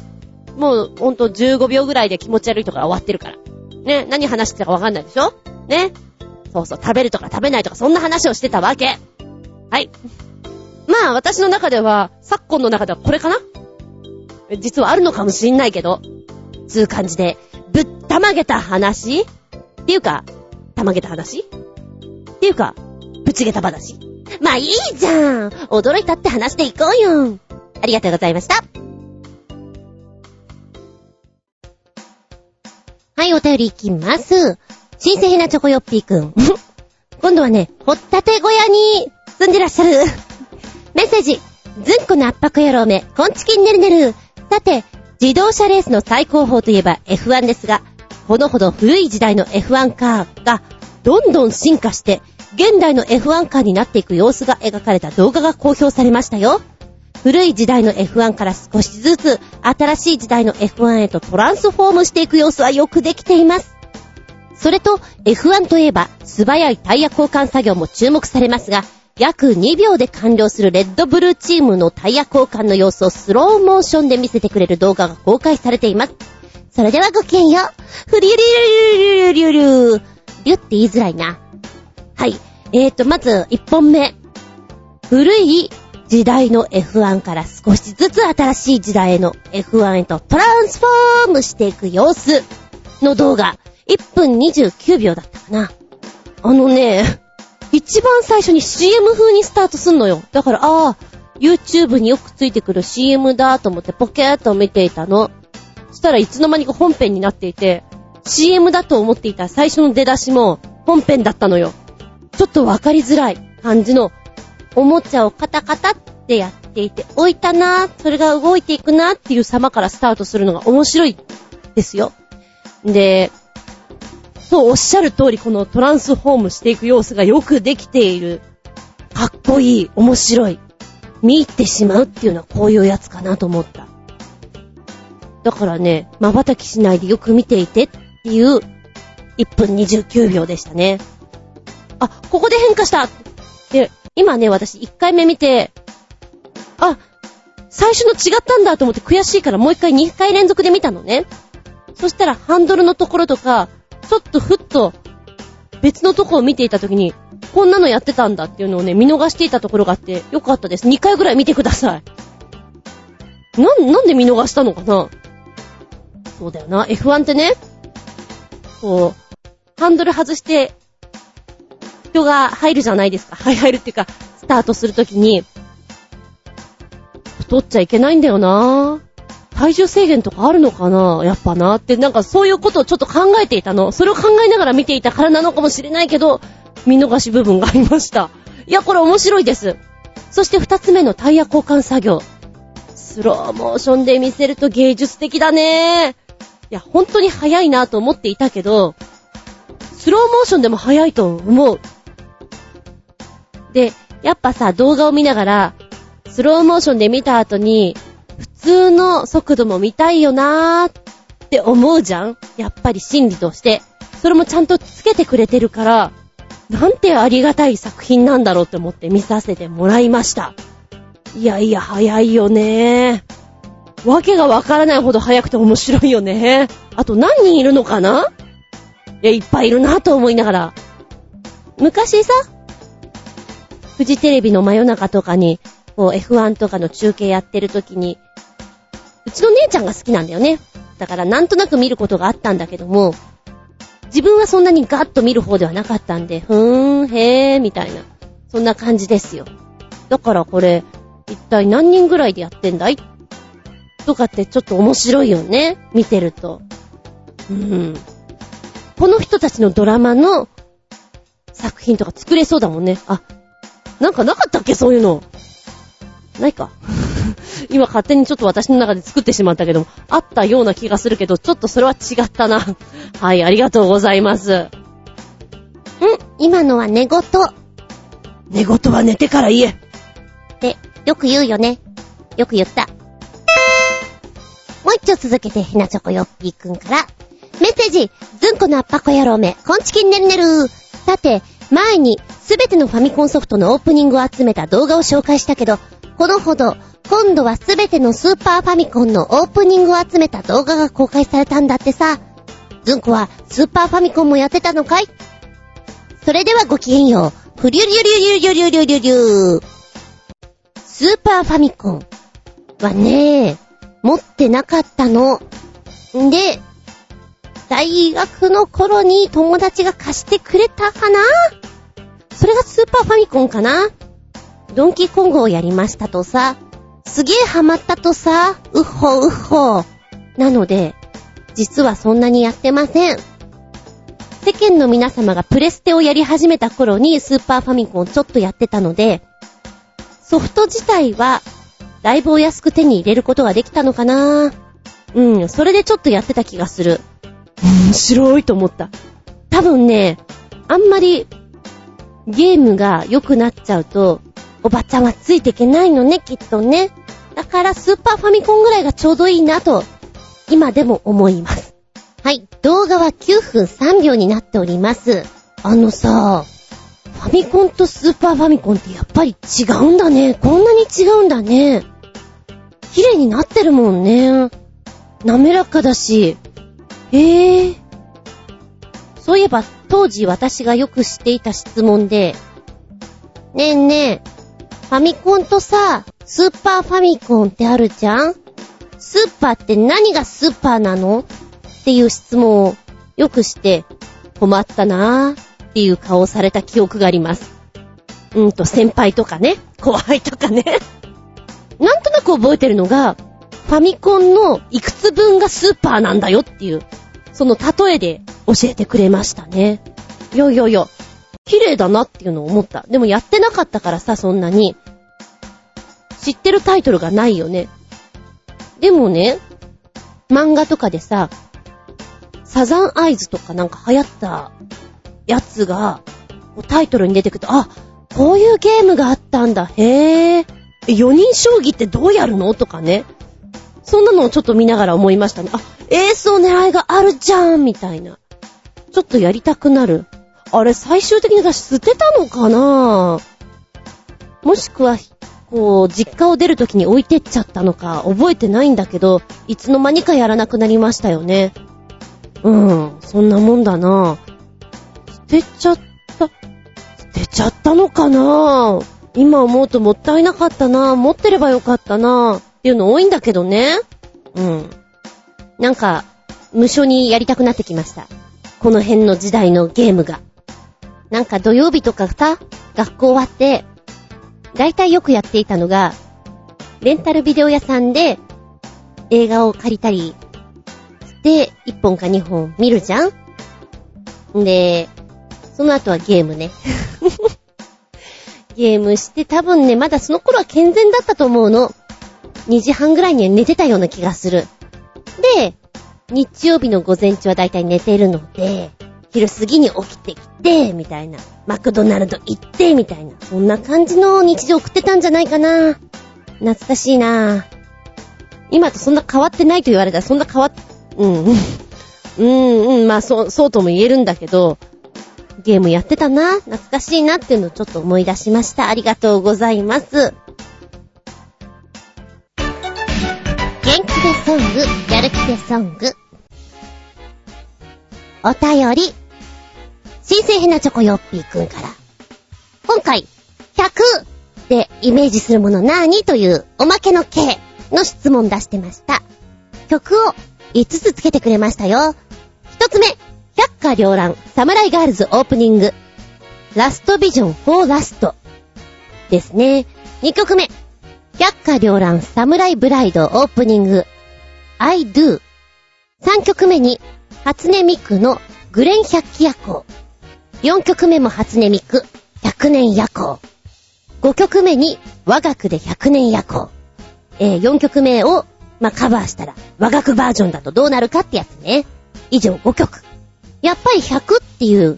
もうほんと15秒ぐらいで気持ち悪いとか終わってるから。ね、何話してたかわかんないでしょ？ね。そうそう、食べるとか食べないとかそんな話をしてたわけ。はい。まあ、私の中では、昨今の中ではこれかな？実はあるのかもしんないけど、つう感じで、ぶったまげた話？っていうか、たまげた話？っていうか、ぶちげた話？まあいいじゃん驚いたって話していこうよありがとうございましたはい、お便りいきます。新鮮なチョコヨッピーくん。今度はね、ほったて小屋に住んでらっしゃる。メッセージ。ずんこの圧迫野郎め、コンチキンねるねる。さて、自動車レースの最高峰といえば F1 ですが、ほどほど古い時代の F1 カーがどんどん進化して、現代の F1 カーになっていく様子が描かれた動画が公表されましたよ。古い時代の F1 から少しずつ新しい時代の F1 へとトランスフォームしていく様子はよくできています。それと F1 といえば素早いタイヤ交換作業も注目されますが、約2秒で完了するレッドブルーチームのタイヤ交換の様子をスローモーションで見せてくれる動画が公開されています。それではごきげんよう。ふりゅりゅりゅりゅりゅりゅりゅりゅって言いづらいな。はい。えーと、まず1本目。古い時代の F1 から少しずつ新しい時代への F1 へとトランスフォームしていく様子の動画。1分29秒だったかな。あのね、一番最初に CM 風にスタートすんのよ。だから、ああ、YouTube によくついてくる CM だと思ってポケーっと見ていたの。そしたらいつの間にか本編になっていて、CM だと思っていた最初の出だしも本編だったのよ。ちょっとわかりづらい感じのおもちゃをカタカタってやっていて、置いたな、それが動いていくなっていう様からスタートするのが面白いですよ。で、そうおっしゃる通りこのトランスフォームしていく様子がよくできている。かっこいい、面白い。見入ってしまうっていうのはこういうやつかなと思った。だからね、瞬きしないでよく見ていてっていう1分29秒でしたね。あ、ここで変化したで、今ね、私1回目見て、あ、最初の違ったんだと思って悔しいからもう1回2回連続で見たのね。そしたらハンドルのところとか、ちょっとふっと別のとこを見ていたときに、こんなのやってたんだっていうのをね、見逃していたところがあって、よかったです。2回ぐらい見てください。な、なんで見逃したのかなそうだよな。F1 ってね、こう、ハンドル外して、人が入るじゃないですか。はい、入るっていうか、スタートするときに、太っちゃいけないんだよな体重制限とかあるのかなやっぱなって、なんかそういうことをちょっと考えていたの。それを考えながら見ていたからなのかもしれないけど、見逃し部分がありました。いや、これ面白いです。そして二つ目のタイヤ交換作業。スローモーションで見せると芸術的だね。いや、本当に早いなと思っていたけど、スローモーションでも早いと思う。で、やっぱさ、動画を見ながら、スローモーションで見た後に、普通の速度も見たいよなーって思うじゃんやっぱり心理として。それもちゃんとつけてくれてるから、なんてありがたい作品なんだろうって思って見させてもらいました。いやいや、早いよねわけがわからないほど早くて面白いよねあと何人いるのかな？いや、いっぱいいるなと思いながら。昔さ、フジテレビの真夜中とかに、こう F1 とかの中継やってる時に、うちの姉ちゃんが好きなんだよね。だからなんとなく見ることがあったんだけども、自分はそんなにガッと見る方ではなかったんで、ふーん、へー、みたいな。そんな感じですよ。だからこれ、一体何人ぐらいでやってんだい？とかってちょっと面白いよね。見てると。うん。この人たちのドラマの作品とか作れそうだもんね。あ、なんかなかったっけそういうの。ないか。今勝手にちょっと私の中で作ってしまったけども、あったような気がするけど、ちょっとそれは違ったな。はい、ありがとうございます。ん今のは寝言。寝言は寝てから言え。って、よく言うよね。よく言った。もう一丁続けて、ひなちょこよっぴーくんから。メッセージ、ずんこのあっぱこ野郎め、こんちきんねるねる。さて、前にすべてのファミコンソフトのオープニングを集めた動画を紹介したけど、このほど、今度はすべてのスーパーファミコンのオープニングを集めた動画が公開されたんだってさ。ずんこはスーパーファミコンもやってたのかい？それではごきげんよう。ふりゅりゅりゅりゅりゅりゅりゅりゅスーパーファミコンはね、持ってなかったの。んで、大学の頃に友達が貸してくれたかなそれがスーパーファミコンかな？ドンキーコングをやりましたとさ、すげえハマったとさ、うっほうっほなので、実はそんなにやってません。世間の皆様がプレステをやり始めた頃にスーパーファミコンをちょっとやってたので、ソフト自体は、だいぶお安く手に入れることができたのかなうん、それでちょっとやってた気がする。面白いと思った。多分ね、あんまりゲームが良くなっちゃうと、おばちゃんはついていけないのね、きっとね。だからスーパーファミコンぐらいがちょうどいいなと、今でも思います。はい、動画は9分3秒になっております。あのさ、ファミコンとスーパーファミコンってやっぱり違うんだね。こんなに違うんだね。綺麗になってるもんね。滑らかだし、ええー。そういえば、当時私がよく知っていた質問で、ねえねえ、ファミコンとさ、スーパーファミコンってあるじゃん？スーパーって何がスーパーなの？っていう質問をよくして、困ったなーっていう顔をされた記憶があります。うんと、先輩とかね、後輩とかね。なんとなく覚えてるのが、ファミコンのいくつ分がスーパーなんだよっていう、その例えで教えてくれましたね。いやいやいや、綺麗だなっていうのを思った。でもやってなかったからさ、そんなに。知ってるタイトルがないよね。でもね、漫画とかでさ、サザンアイズとかなんか流行ったやつが、タイトルに出てくると、あ、こういうゲームがあったんだ、へぇー。4人将棋ってどうやるの？とかね。そんなのをちょっと見ながら思いましたね。あ、エースの狙いがあるじゃんみたいな。ちょっとやりたくなる。あれ、最終的に私捨てたのかな？もしくは、こう、実家を出るときに置いてっちゃったのか、覚えてないんだけど、いつの間にかやらなくなりましたよね。うん、そんなもんだな捨てちゃった、捨てちゃったのかな？今思うともったいなかったな持ってればよかったなっていうの多いんだけどね。うん。なんか、無償にやりたくなってきました。この辺の時代のゲームが。なんか土曜日とかさ、学校終わって、だいたいよくやっていたのが、レンタルビデオ屋さんで映画を借りたりして、1本か2本見るじゃん?で、その後はゲームね。ゲームして多分ね、まだその頃は健全だったと思うの。2時半ぐらいには寝てたような気がする。で、日曜日の午前中はだいたい寝てるので、昼過ぎに起きてきて、みたいな。マクドナルド行って、みたいな。そんな感じの日常送ってたんじゃないかな。懐かしいな今とそんな変わってないと言われたら、そんな変わっ、うん。うん、うん、まあ、そう、そうとも言えるんだけど、ゲームやってたな、懐かしいなっていうのをちょっと思い出しました。ありがとうございます。元気でソング、やる気でソング。お便り、新生ヘナチョコヨッピーくんから。今回、100でイメージするものなーにというおまけの K の質問出してました。曲を5つつけてくれましたよ。1つ目、百花繚乱サムライガールズオープニング。ラストビジョン4ラスト。ですね。2曲目、百花繚乱サムライブライドオープニング。I do。3曲目に、初音ミクのグレン百鬼夜行。4曲目も初音ミク、100年夜行。5曲目に、和楽で100年夜行。えー、4曲目を、まあ、カバーしたら、和楽バージョンだとどうなるかってやつね。以上5曲。やっぱり100っていう、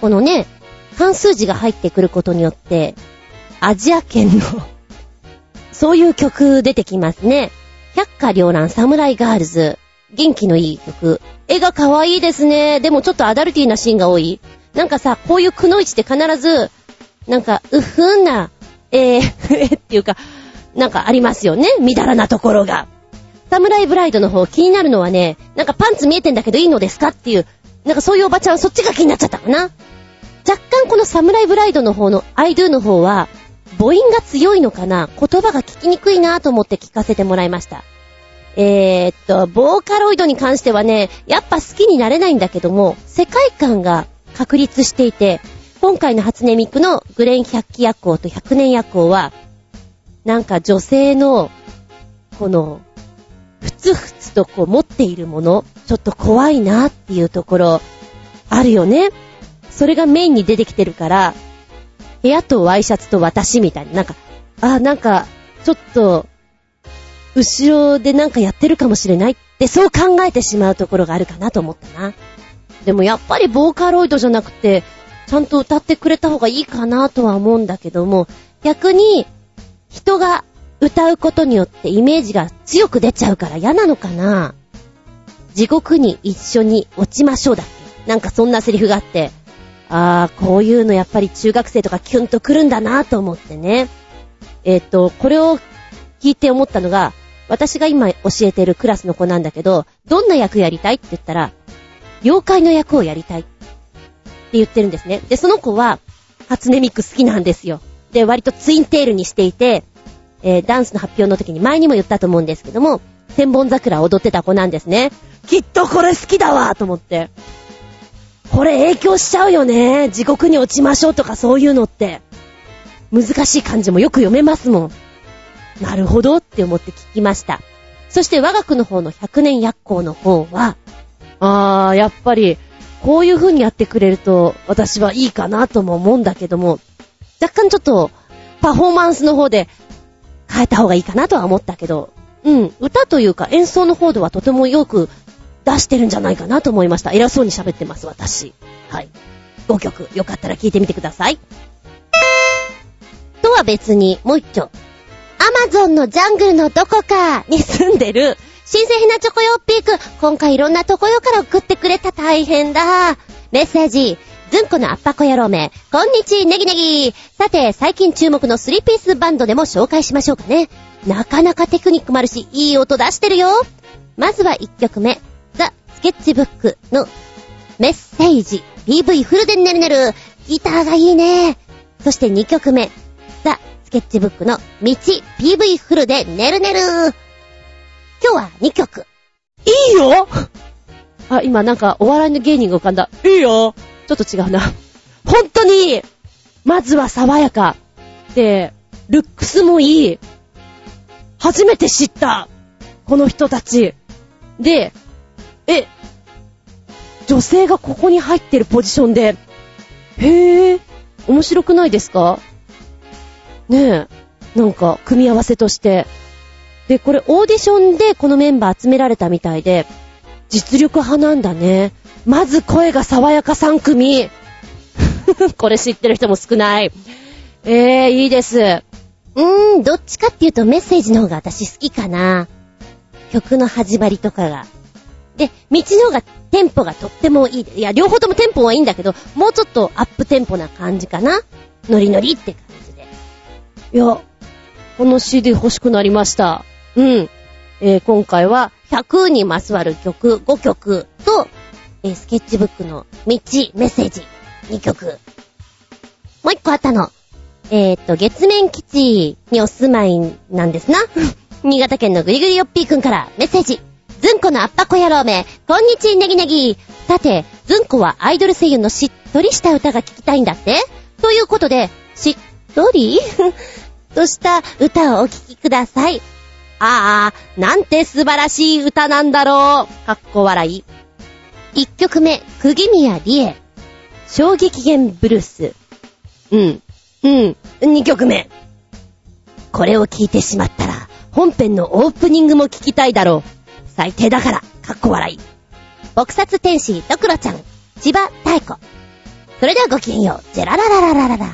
このね、関数字が入ってくることによって、アジア圏のそういう曲出てきますね。百花繚乱サムライガールズ。元気のいい曲。絵が可愛いですね。でもちょっとアダルティーなシーンが多い。なんかさ、こういうくのいちって必ず、なんか、うふんな、えー っていうか、なんかありますよね。みだらなところが。サムライブライドの方気になるのはね、なんかパンツ見えてんだけどいいのですかっていう、なんかそういうおばちゃんはそっちが気になっちゃったかな。若干このサムライブライドの方のアイドゥの方は、母音が強いのかな？言葉が聞きにくいなと思って聞かせてもらいました。えー、っと、ボーカロイドに関してはね、やっぱ好きになれないんだけども、世界観が確立していて、今回の初音ミクのグレン百鬼夜行と百年夜行は、なんか女性の、この、ふつふつとこう持っているもの、ちょっと怖いなっていうところ、あるよね。それがメインに出てきてるから、部屋とワイシャツと私みたいな、なんか、あ、なんか、ちょっと、後ろでなんかやってるかもしれないってそう考えてしまうところがあるかなと思ったな。でもやっぱりボーカロイドじゃなくて、ちゃんと歌ってくれた方がいいかなとは思うんだけども、逆に、人が歌うことによってイメージが強く出ちゃうから嫌なのかな。地獄に一緒に落ちましょうだっけ。なんかそんなセリフがあって、あー、こういうのやっぱり中学生とかキュンとくるんだなと思ってね。えっ、ー、と、これを聞いて思ったのが、私が今教えてるクラスの子なんだけど、どんな役やりたいって言ったら、妖怪の役をやりたいって言ってるんですね。で、その子は、初音ミク好きなんですよ。で、割とツインテールにしていて、えー、ダンスの発表の時に前にも言ったと思うんですけども、千本桜を踊ってた子なんですね。きっとこれ好きだわと思って。これ影響しちゃうよね。地獄に落ちましょうとかそういうのって。難しい漢字もよく読めますもん。なるほどって思って聞きました。そして我が国の方の100年薬効の方は、あー、やっぱり、こういう風にやってくれると、私はいいかなとも思うんだけども、若干ちょっと、パフォーマンスの方で、変えた方がいいかなとは思ったけど、うん、歌というか演奏の方ではとてもよく出してるんじゃないかなと思いました。偉そうに喋ってます、私。はい。5曲、よかったら聴いてみてください。とは別に、もう一丁。アマゾンのジャングルのどこかに住んでる、新鮮なチョコヨッピーくん、今回いろんなところから送ってくれた大変だ。メッセージ、ずんこのアッパコ野郎め、こんにちネギネギ。さて、最近注目のスリーピースバンドでも紹介しましょうかね。なかなかテクニックもあるし、いい音出してるよ。まずは1曲目、ケッチブックのメッセージ、PV フルでねるねる。ギターがいいね。そして2曲目、ザ・スケッチブックの道、PV フルでねるねる。今日は2曲。いいよあ、今なんかお笑いの芸人が浮かんだ。いいよちょっと違うな。本当に、まずは爽やか。で、ルックスもいい。初めて知った。この人たち。で、え、女性がここに入ってるポジションで、へぇ、面白くないですか？ねえ、なんか、組み合わせとして。で、これオーディションでこのメンバー集められたみたいで、実力派なんだね。まず声が爽やか3組。これ知ってる人も少ない。えー、いいです。うーん、どっちかっていうとメッセージの方が私好きかな。曲の始まりとかが。で、道の方がテンポがとってもいい。いや、両方ともテンポはいいんだけど、もうちょっとアップテンポな感じかな。ノリノリって感じで。いや、この CD 欲しくなりました。うん。えー、今回は100にまつわる曲5曲と、えー、スケッチブックの道、メッセージ2曲。もう一個あったの。えー、っと、月面基地にお住まいなんですな。新潟県のぐりぐりよっぴーくんからメッセージ。ずんこのあっぱこ野郎め、こんにちネギネギ。さて、ずんこはアイドル声優のしっとりした歌が聴きたいんだって？ということで、しっとり？とした歌をお聴きください。ああ、なんて素晴らしい歌なんだろう。かっこ笑い。一曲目、釘宮理恵。衝撃源ブルース。うん。うん。二曲目。これを聞いてしまったら、本編のオープニングも聞きたいだろう。最低だから、かっこ笑い。撲殺天使、ドクロちゃん、千葉太鼓。それではごきげんよう、ジェラララララララ。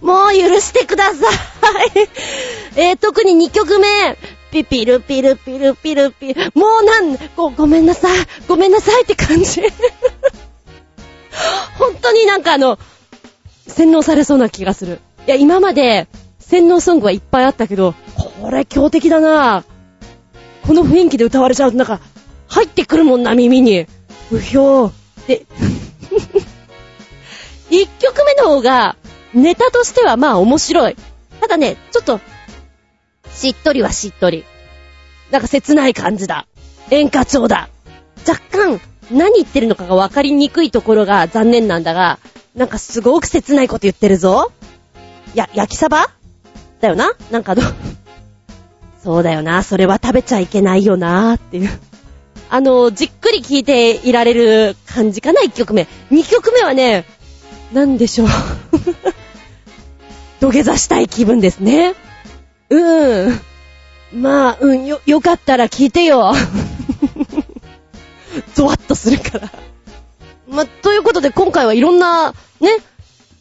もう許してください。えー、特に2曲目。ピピルピルピルピルピル。もうなん、ご、ごめんなさい。ごめんなさいって感じ。本当になんかあの、洗脳されそうな気がする。いや、今まで洗脳ソングはいっぱいあったけど、これ強敵だなこの雰囲気で歌われちゃうとなんか、入ってくるもんな、耳に。うひょー。で、一曲目の方が、ネタとしてはまあ面白い。ただね、ちょっと、しっとりはしっとり。なんか切ない感じだ。演歌調だ。若干、何言ってるのかが分かりにくいところが残念なんだが、なんかすごく切ないこと言ってるぞ。や、焼きサバ？だよな？なんかど、そうだよな、それは食べちゃいけないよなっていう。あの、じっくり聴いていられる感じかな、1曲目。2曲目はね、なんでしょう。土下座したい気分ですね。うん。まあ、うん、よ、よかったら聞いてよ。ゾワッとするから。ま、ということで今回はいろんな、ね、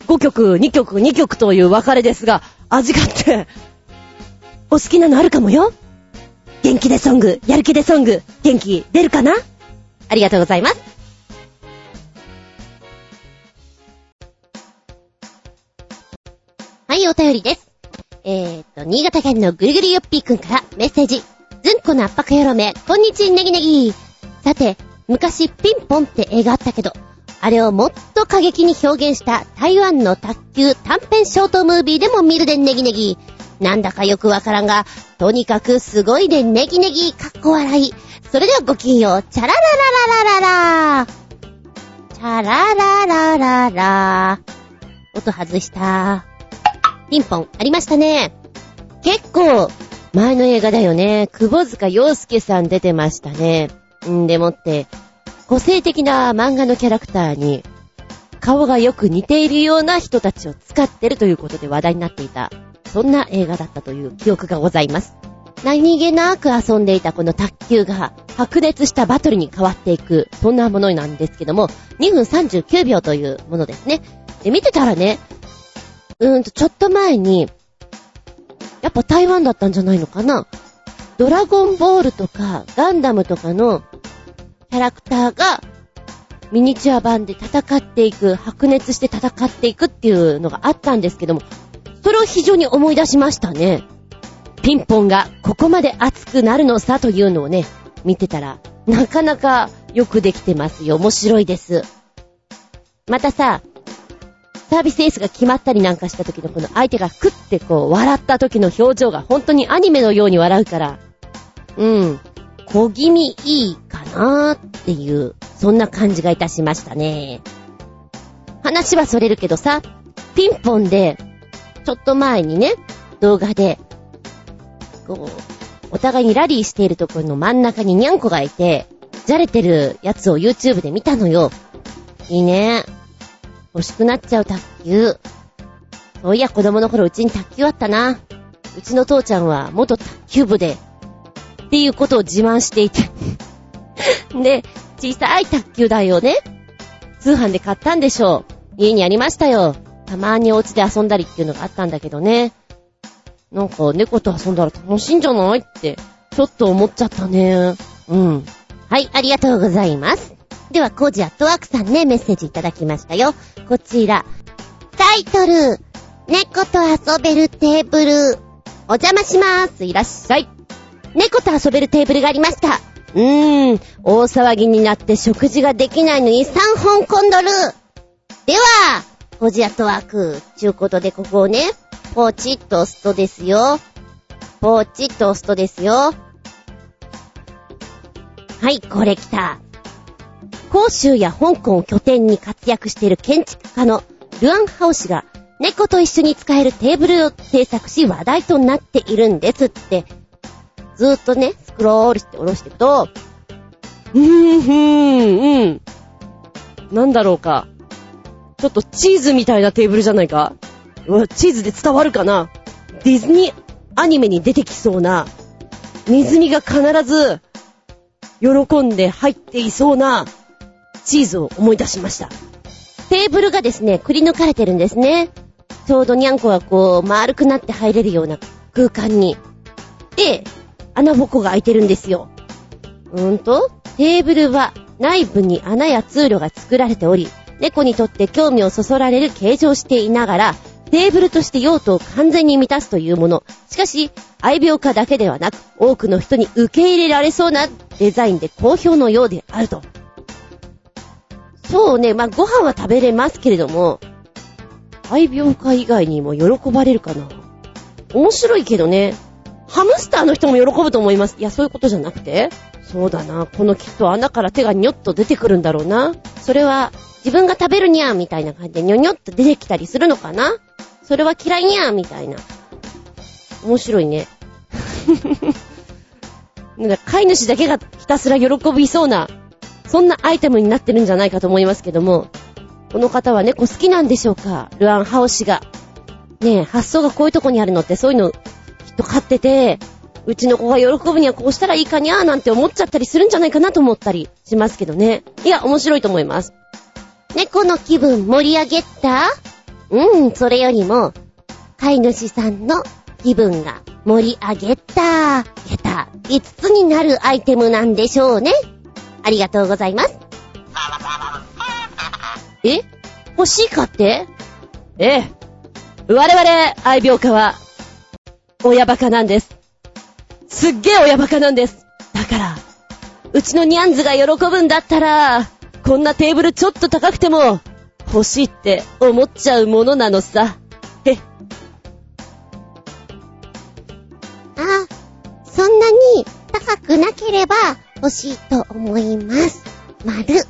5曲、2曲、2曲という別れですが、味があって、お好きなのあるかもよ。元気でソング、やる気でソング、元気出るかなありがとうございます。はい、お便りです。えーと、新潟県のぐりぐりよっぴーくんからメッセージ。ずんこの圧迫よろめ、こんにちネギネギ。さて、昔ピンポンって映画あったけど、あれをもっと過激に表現した台湾の卓球短編ショートムービーでも見るでネギネギ。なんだかよくわからんが、とにかくすごいでネギネギかっこ笑い。それではごきんよう、チャラララララララチャラララララ音外した。ピンポン、ありましたね。結構、前の映画だよね。久保塚洋介さん出てましたね。んでもって、個性的な漫画のキャラクターに、顔がよく似ているような人たちを使ってるということで話題になっていたそんな映画だったという記憶がございます。何気なく遊んでいたこの卓球が白熱したバトルに変わっていく、そんなものなんですけども、2分39秒というものですね。で、見てたらね、うーんと、ちょっと前に、やっぱ台湾だったんじゃないのかなドラゴンボールとかガンダムとかのキャラクターがミニチュア版で戦っていく、白熱して戦っていくっていうのがあったんですけども、それ非常に思い出しましたね。ピンポンがここまで熱くなるのさというのをね、見てたら、なかなかよくできてますよ。面白いです。またさ、サービスエースが決まったりなんかした時のこの相手がクッてこう笑った時の表情が本当にアニメのように笑うから、うん、小気味いいかなーっていう、そんな感じがいたしましたね。話はそれるけどさ、ピンポンで、ちょっと前にね、動画で、こう、お互いにラリーしているところの真ん中にニャンコがいて、じゃれてるやつを YouTube で見たのよ。いいね。欲しくなっちゃう卓球。そういや子供の頃うちに卓球あったな。うちの父ちゃんは元卓球部で、っていうことを自慢していて。で、小さい卓球台をね、通販で買ったんでしょう。家にありましたよ。たまにお家で遊んだりっていうのがあったんだけどね。なんか猫と遊んだら楽しいんじゃないって、ちょっと思っちゃったね。うん。はい、ありがとうございます。では、コージアットワークさんね、メッセージいただきましたよ。こちら。タイトル、猫と遊べるテーブル。お邪魔します。いらっしゃい。猫と遊べるテーブルがありました。うーん、大騒ぎになって食事ができないのに3本コンドル。では、コジアットワーク。ちゅうことでここをね、ポチッと押すとですよ。ポチッと押すとですよ。はい、これ来た。広州や香港を拠点に活躍している建築家のルアンハオ氏が猫と一緒に使えるテーブルを制作し話題となっているんですって。ずーっとね、スクロールして下ろしていくと、うーん、ふーん、うん。なんだろうか。ちょっとチーズみたいなテーブルじゃないか？うわ、チーズで伝わるかな？ディズニーアニメに出てきそうな、ネズミが必ず、喜んで入っていそうな、チーズを思い出しました。テーブルがですね、くり抜かれてるんですね。ちょうどニャンコがこう、丸くなって入れるような空間に。で、穴ぼこが開いてるんですよ。うーんと、テーブルは内部に穴や通路が作られており、猫にとって興味をそそられる形状していながら、テーブルとして用途を完全に満たすというもの。しかし、愛病家だけではなく、多くの人に受け入れられそうなデザインで好評のようであると。そうね、まあ、ご飯は食べれますけれども、愛病家以外にも喜ばれるかな。面白いけどね。ハムスターの人も喜ぶと思います。いや、そういうことじゃなくてそうだな。このきっと穴から手がニョッと出てくるんだろうな。それは、自分が食べるにゃーみたいな感じでニョニョッと出てきたりするのかな？それは嫌いにゃーみたいな。面白いね。なんか飼い主だけがひたすら喜びそうな、そんなアイテムになってるんじゃないかと思いますけども、この方は猫好きなんでしょうか？ルアンハオ氏が。ねえ、発想がこういうとこにあるのってそういうの、きっと飼ってて、うちの子が喜ぶにはこうしたらいいかにゃーなんて思っちゃったりするんじゃないかなと思ったりしますけどね。いや、面白いと思います。猫の気分盛り上げた？うん、それよりも、飼い主さんの気分が盛り上げた、げた、5つになるアイテムなんでしょうね。ありがとうございます。え？欲しいかって？ええ。我々、愛病家は、親バカなんです。すっげえ親バカなんです。だから、うちのニャンズが喜ぶんだったら、こんなテーブルちょっと高くても、欲しいって思っちゃうものなのさ。へ。あ、そんなに高くなければ欲しいと思います。まる。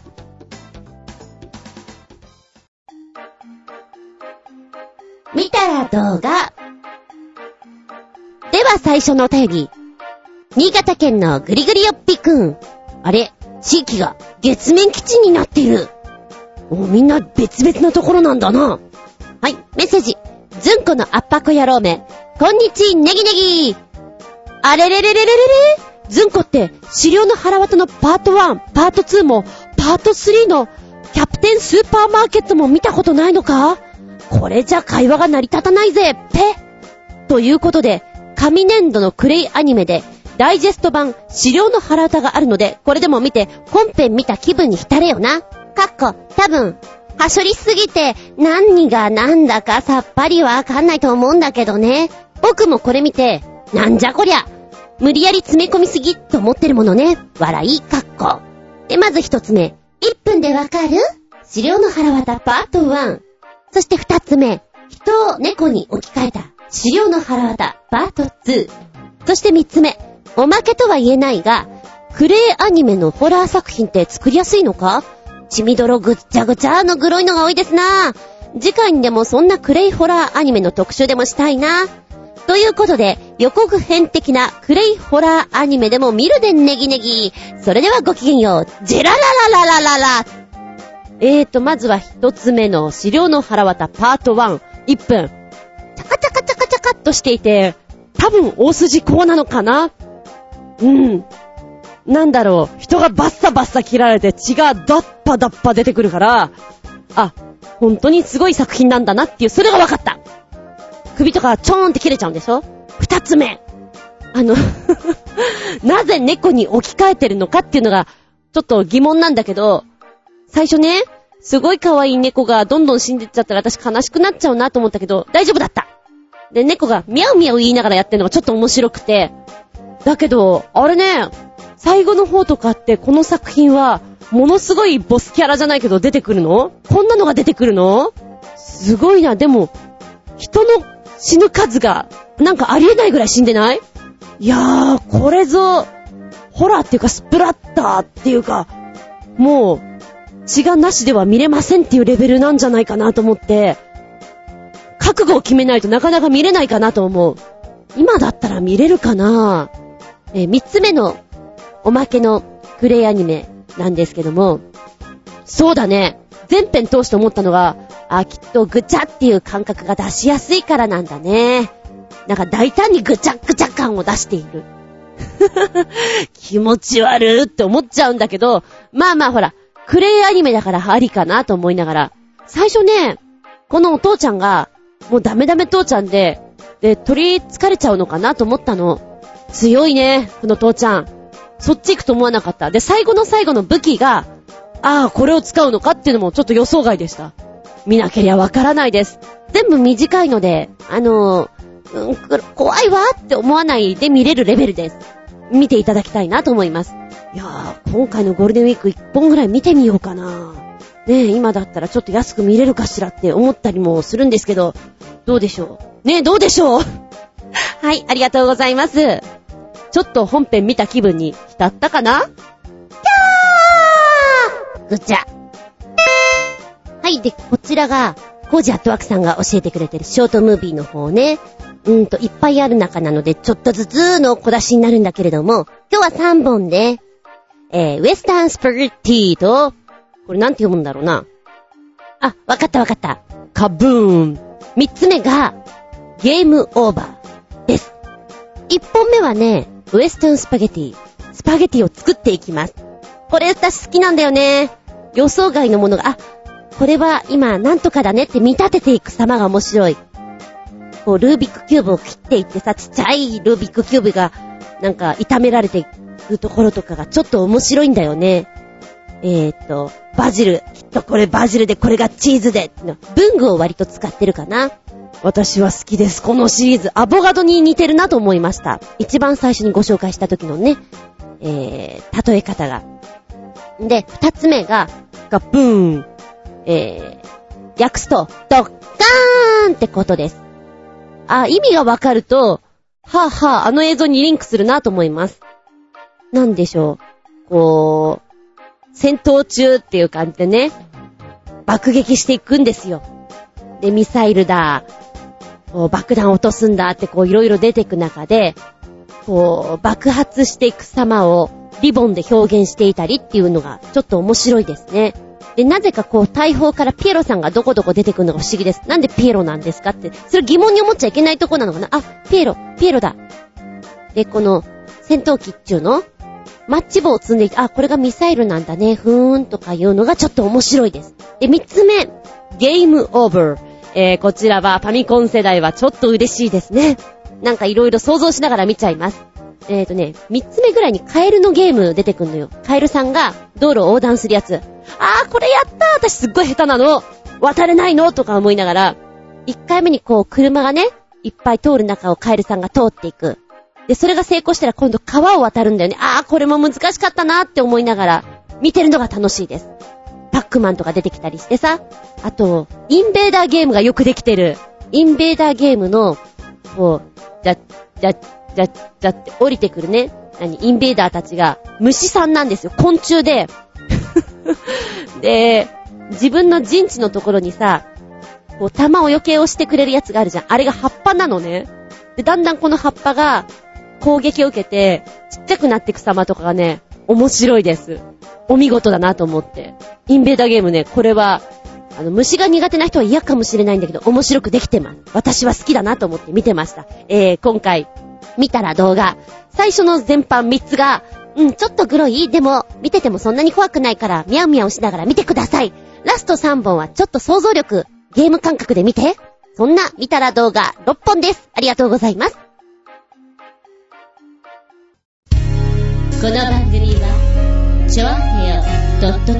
見たら動画。では最初のお便り。新潟県のぐりぐりよっぴくん。あれ？地域が月面基地になっている。おみんな別々のところなんだな。はい、メッセージ。ずんこの圧迫野郎め。こんにちネギネギあれれれれれれれずんこって資料の腹渡のパート1、パート2もパート3のキャプテンスーパーマーケットも見たことないのか？これじゃ会話が成り立たないぜ、ペということで、紙粘土のクレイアニメで、ダイジェスト版、資料の腹歌があるので、これでも見て、本編見た気分に浸れよな。かっこ、多分、はしょりすぎて、何が何だかさっぱりわかんないと思うんだけどね。僕もこれ見て、なんじゃこりゃ。無理やり詰め込みすぎと思ってるものね。笑い、かっこ。で、まず一つ目。1分でわかる？資料の腹渡パート1。そして二つ目。人を猫に置き換えた資料の腹渡パート2。そして三つ目。おまけとは言えないが、クレイアニメのホラー作品って作りやすいのか？血みどろぐっちゃぐちゃのグロいのが多いですな次回にでもそんなクレイホラーアニメの特集でもしたいなということで、予告編的なクレイホラーアニメでも見るでネギネギ。それではごきげんよう。ジェラララララララ。えーと、まずは一つ目の資料の腹渡パート1。1分。チャカチャカチャカチャカっとしていて、多分大筋こうなのかな？うん。なんだろう、人がバッサバッサ切られて血がダッパダッパ出てくるから、あ、本当にすごい作品なんだなっていう、それが分かった。首とかチョーンって切れちゃうんでしょ？二つ目。あの なぜ猫に置き換えてるのかっていうのが、ちょっと疑問なんだけど、最初ね、すごい可愛い猫がどんどん死んでっちゃったら私悲しくなっちゃうなと思ったけど、大丈夫だった。で、猫がミャウミャウ言いながらやってるのがちょっと面白くて、だけど、あれね、最後の方とかってこの作品は、ものすごいボスキャラじゃないけど出てくるの？こんなのが出てくるの？すごいな。でも、人の死ぬ数が、なんかありえないぐらい死んでない？いやー、これぞ、ホラーっていうかスプラッターっていうか、もう、血がなしでは見れませんっていうレベルなんじゃないかなと思って、覚悟を決めないとなかなか見れないかなと思う。今だったら見れるかな？えー、三つ目のおまけのクレイアニメなんですけども、そうだね。全編通して思ったのが、あ、きっとぐちゃっていう感覚が出しやすいからなんだね。なんか大胆にぐちゃぐちゃ感を出している。気持ち悪って思っちゃうんだけど、まあまあほら、クレイアニメだからありかなと思いながら、最初ね、このお父ちゃんが、もうダメダメ父ちゃんで、で、取り憑かれちゃうのかなと思ったの。強いね、この父ちゃん。そっち行くと思わなかった。で、最後の最後の武器が、ああ、これを使うのかっていうのもちょっと予想外でした。見なけりゃわからないです。全部短いので、あのー、うん、怖いわって思わないで見れるレベルです。見ていただきたいなと思います。いやー、今回のゴールデンウィーク1本ぐらい見てみようかな。ねえ、今だったらちょっと安く見れるかしらって思ったりもするんですけど、どうでしょう？ねえ、どうでしょう？はい、ありがとうございます。ちょっと本編見た気分に浸ったかな？キャーぐちゃ。はい、で、こちらが、コージアットワークさんが教えてくれてるショートムービーの方ね。うんと、いっぱいある中なので、ちょっとずつの小出しになるんだけれども、今日は3本で、えー、ウエスタンスパゲッティと、これなんて読むんだろうな？あ、わかったわかった。カブーン。3つ目が、ゲームオーバー。1本目はね、ウエスタンスパゲティ。スパゲティを作っていきます。これ私好きなんだよね。予想外のものが、あ、これは今なんとかだねって見立てていく様が面白い。こう、ルービックキューブを切っていってさ、ちっちゃいルービックキューブが、なんか、炒められていくところとかがちょっと面白いんだよね。えー、っと、バジル。きっとこれバジルで、これがチーズで。文具を割と使ってるかな。私は好きです。このシリーズ。アボガドに似てるなと思いました。一番最初にご紹介した時のね、えー、例え方が。で、二つ目が、ガブーン。えー、訳すと、ドッカーンってことです。あ、意味がわかると、はぁ、はぁ、あの映像にリンクするなと思います。なんでしょう。こう、戦闘中っていう感じでね、爆撃していくんですよ。で、ミサイルだ、爆弾落とすんだってこういろいろ出てく中で、こう爆発していく様をリボンで表現していたりっていうのがちょっと面白いですね。で、なぜかこう、大砲からピエロさんがどこどこ出てくるのが不思議です。なんでピエロなんですかって。それ疑問に思っちゃいけないとこなのかなあ、ピエロ、ピエロだ。で、この、戦闘機っちゅうのマッチ棒を積んでいて、あ、これがミサイルなんだね、ふーんとかいうのがちょっと面白いです。で、三つ目、ゲームオーバー。えー、こちらはファミコン世代はちょっと嬉しいですね。なんかいろいろ想像しながら見ちゃいます。えーとね、三つ目ぐらいにカエルのゲーム出てくんのよ。カエルさんが道路を横断するやつ。あー、これやった私すっごい下手なの渡れないのとか思いながら、一回目にこう車がね、いっぱい通る中をカエルさんが通っていく。で、それが成功したら今度川を渡るんだよね。あー、これも難しかったなって思いながら、見てるのが楽しいです。パックマンとか出てきたりしてさ。あと、インベーダーゲームがよくできてる。インベーダーゲームの、こう、じゃ、じゃ、じゃ、じゃって降りてくるね。何？インベーダーたちが虫さんなんですよ。昆虫で。で、自分の陣地のところにさ、こう、弾を余計押してくれるやつがあるじゃん。あれが葉っぱなのね。で、だんだんこの葉っぱが攻撃を受けて、ちっちゃくなっていく様とかがね、面白いです。お見事だなと思って。インベーダーゲームね、これは、あの、虫が苦手な人は嫌かもしれないんだけど、面白くできてます。私は好きだなと思って見てました。えー、今回、見たら動画。最初の全般3つが、うん、ちょっとグロいでも、見ててもそんなに怖くないから、ミャウミャウしながら見てください。ラスト3本はちょっと想像力、ゲーム感覚で見て。そんな、見たら動画6本です。ありがとうございます。この番組は、ちょあへよ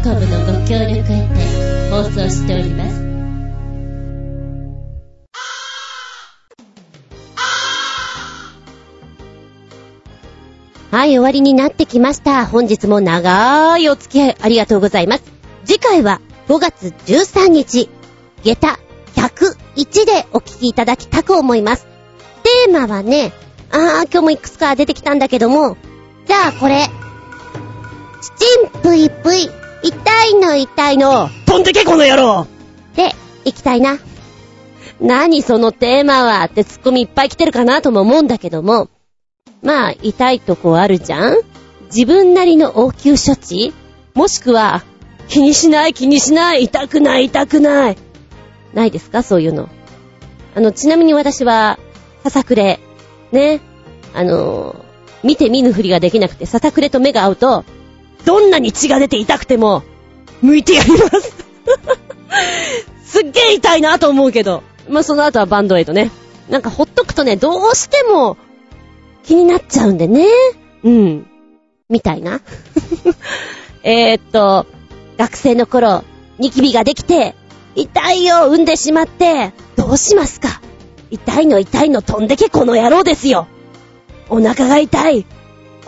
.com のご協力へて放送しております。はい、終わりになってきました。本日も長いお付き合いありがとうございます。次回は5月13日、下駄101でお聞きいただきたく思います。テーマはね、あー、今日もいくつか出てきたんだけども、じゃあこれ、チチンプイプイ、痛いの痛いの、飛んでけこの野郎。で、行きたいな。何そのテーマはってツッコミいっぱい来てるかなとも思うんだけども、まあ、痛いとこあるじゃん。自分なりの応急処置。もしくは、気にしない気にしない。痛くない痛くない。ないですか？そういうの。あの、ちなみに私は、ささくれ、ね、あの見て見ぬふりができなくて、ささくれと目が合うと、どんなに血が出て痛くても、向いてやります すっげえ痛いなと思うけど。まあ、その後はバンドエイドね。なんかほっとくとね、どうしても、気になっちゃうんでね。うん。みたいな。えっと、学生の頃、ニキビができて、痛いよ、産んでしまって、どうしますか痛いの痛いの飛んでけこの野郎ですよ。お腹が痛い。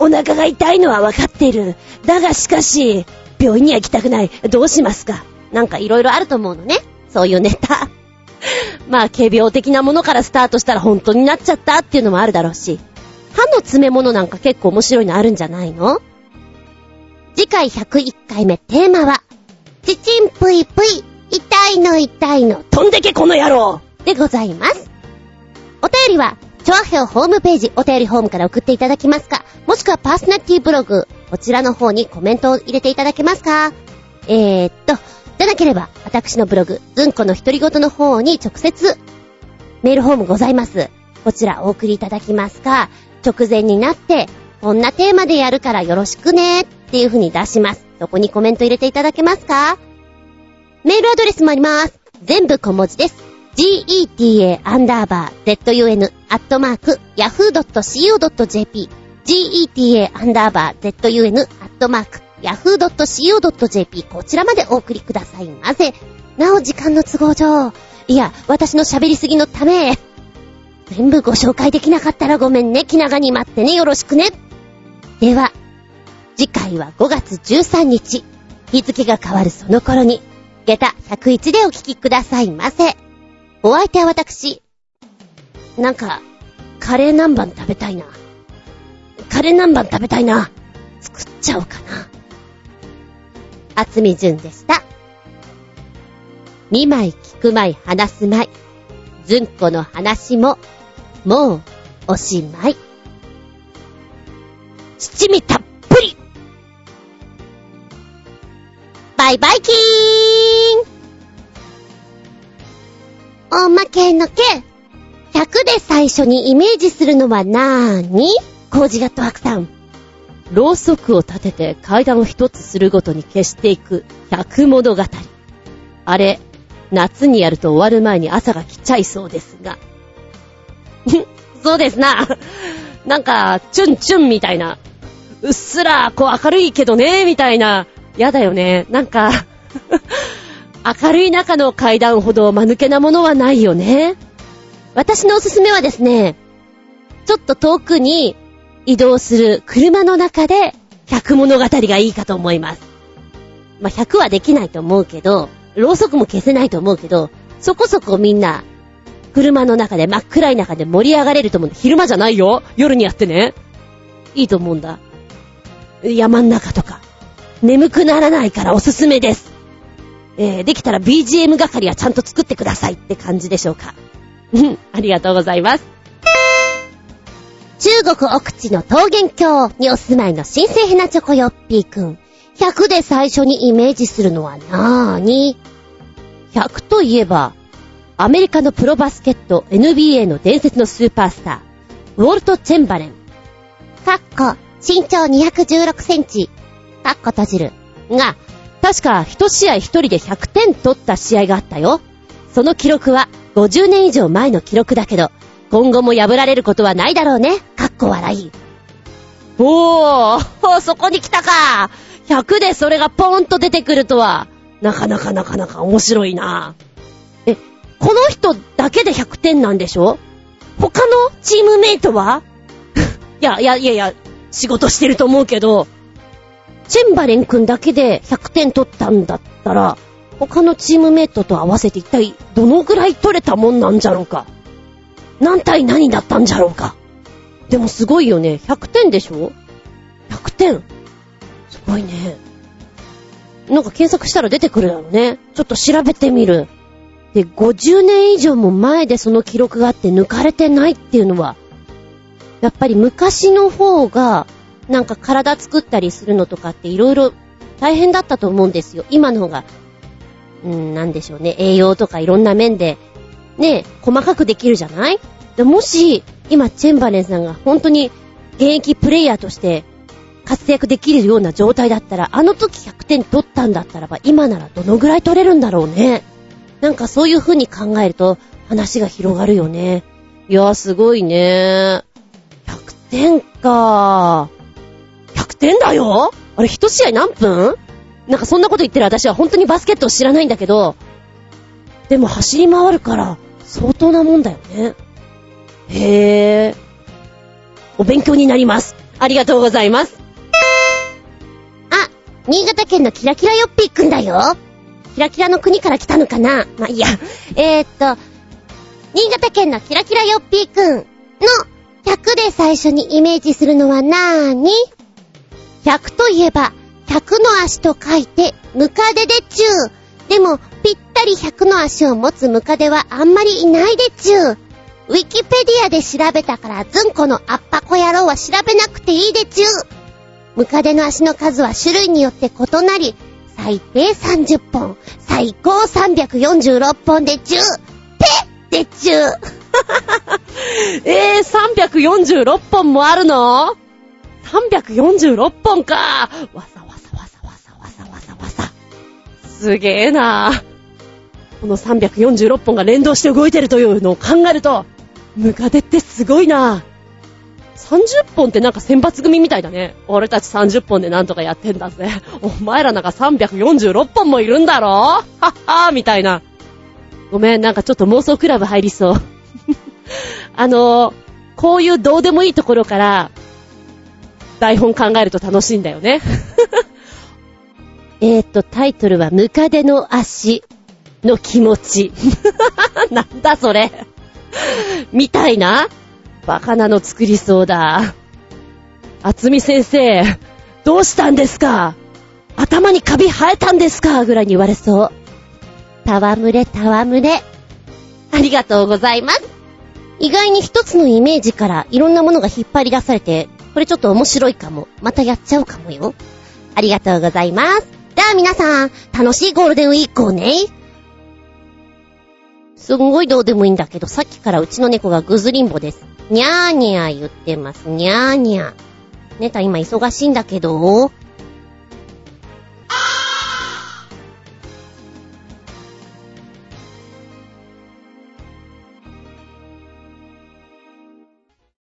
お腹が痛いのはわかっている。だがしかし、病院には行きたくない。どうしますか？なんか色々あると思うのね。そういうネタ。まあ、軽病的なものからスタートしたら本当になっちゃったっていうのもあるだろうし。歯の詰め物なんか結構面白いのあるんじゃないの？次回101回目テーマは、ちちんぷいぷい、痛いの痛いの、飛んでけこの野郎でございます。お便りは、チョアヘオホームページ、お便りホームから送っていただきますか、もしくはパーソナリティブログ、こちらの方にコメントを入れていただけますか？えー、っと、じゃなければ、私のブログ、ずんこの独り言の方に直接、メールホームございます。こちらお送りいただきますか、直前になって、こんなテーマでやるからよろしくねっていう風に出します。そこにコメント入れていただけますか？メールアドレスもあります。全部小文字です。geta アンダーバー zun アットマーク yahoo.co.jp geta アンダーバー zun アットマーク yahoo.co.jp こちらまでお送りくださいませ。なお時間の都合上、いや、私の喋りすぎのため、全部ご紹介できなかったらごめんね。気長に待ってね。よろしくね。では、次回は5月13日。日付が変わるその頃に、下駄101でお聞きくださいませ。お相手は私。なんか、カレー南蛮食べたいな。カレー南蛮食べたいな。作っちゃおうかな。あつみじゅんでした。2枚聞くまい話すまい。ずんこの話も、もう、おしまい。七味たっぷりバイバイキーンおまけのけ、100で最初にイメージするのはなーに？コージガットワークさん。ろうそくを立てて階段を一つするごとに消していく百物語。あれ、夏にやると終わる前に朝が来ちゃいそうですが。そうですな。なんか、チュンチュンみたいな。うっすら、こう明るいけどね、みたいな。やだよね。なんか 明るい中の階段ほど間抜けなものはないよね。私のおすすめはですね、ちょっと遠くに移動する車の中で100物語がいいかと思います。まあ、100はできないと思うけど、ろうそくも消せないと思うけど、そこそこみんな、車の中で真っ暗い中で盛り上がれると思うんだ。昼間じゃないよ夜にやってね。いいと思うんだ。山ん中とか。眠くならないからおすすめです。えー、できたら BGM 係はちゃんと作ってくださいって感じでしょうか。うん、ありがとうございます。中国奥地の桃源郷にお住まいの新生ヘナチョコヨッピーくん。100で最初にイメージするのはなーに ?100 といえば、アメリカのプロバスケット NBA の伝説のスーパースター、ウォルト・チェンバレン。かっこ、身長216センチ。かっこ閉じる。が、確か一試合一人で100点取った試合があったよ。その記録は50年以上前の記録だけど、今後も破られることはないだろうね。かっこ笑い。おー、そこに来たか。100でそれがポーンと出てくるとは、なかなかなかなか面白いな。え、この人だけで100点なんでしょ？他のチームメイトは？いや、いや、いやいや、仕事してると思うけど、チェンバレン君だけで100点取ったんだったら、他のチームメイトと合わせて一体どのぐらい取れたもんなんじゃろうか。何対何だったんじゃろうか。でもすごいよね。100点でしょ ?100 点。すごいね。なんか検索したら出てくるだろうね。ちょっと調べてみる。で、50年以上も前でその記録があって抜かれてないっていうのは、やっぱり昔の方が、なんか体作ったりするのとかっていろいろ大変だったと思うんですよ。今の方が、うん、なんでしょうね。栄養とかいろんな面で、ね、細かくできるじゃない？もし、今、チェンバレンさんが本当に現役プレイヤーとして活躍できるような状態だったら、あの時100点取ったんだったらば、今ならどのぐらい取れるんだろうね。なんかそういう風に考えると、話が広がるよね。いや、すごいね。100点か100点だよ？あれ、一試合何分？なんかそんなこと言ってる私は本当にバスケットを知らないんだけど、でも走り回るから、相当なもんだよね。へえ。お勉強になります。ありがとうございます。あ、新潟県のキラキラヨッピーくんだよ。キラキラの国から来たのかなまあ、いいや。えー、っと、新潟県のキラキラヨッピーくんの100で最初にイメージするのはなーに ?100 といえば、100の足と書いて、ムカデでちゅう。でも、ぴったり100の足を持つムカデはあんまりいないでちゅう。ウィキペディアで調べたから、ズンコのアッパコ野郎は調べなくていいでちゅう。ムカデの足の数は種類によって異なり、最低30本、最高346本でちゅう。ペでちゅう。えー、346本もあるの ?346 本かわさわさわさわさわさわさわさ。すげえなこの346本が連動して動いてるというのを考えると、ムカデってすごいな30本ってなんか選抜組みたいだね。俺たち30本でなんとかやってんだぜ。お前らなんか346本もいるんだろはっはーみたいな。ごめん、なんかちょっと妄想クラブ入りそう。あのー、こういうどうでもいいところから、台本考えると楽しいんだよね。えっと、タイトルは、ムカデの足の気持ち。なんだそれ。みたいなバカなの作りそうだ。あつみ先生、どうしたんですか？頭にカビ生えたんですか？ぐらいに言われそう。たわむれたわむれ。ありがとうございます。意外に一つのイメージからいろんなものが引っ張り出されて、これちょっと面白いかも。またやっちゃうかもよ。ありがとうございます。では皆さん、楽しいゴールデンウィークをね。すんごいどうでもいいんだけど、さっきからうちの猫がぐずりんぼです。にゃーにゃー言ってます。にゃーにゃー。ネタ今忙しいんだけど、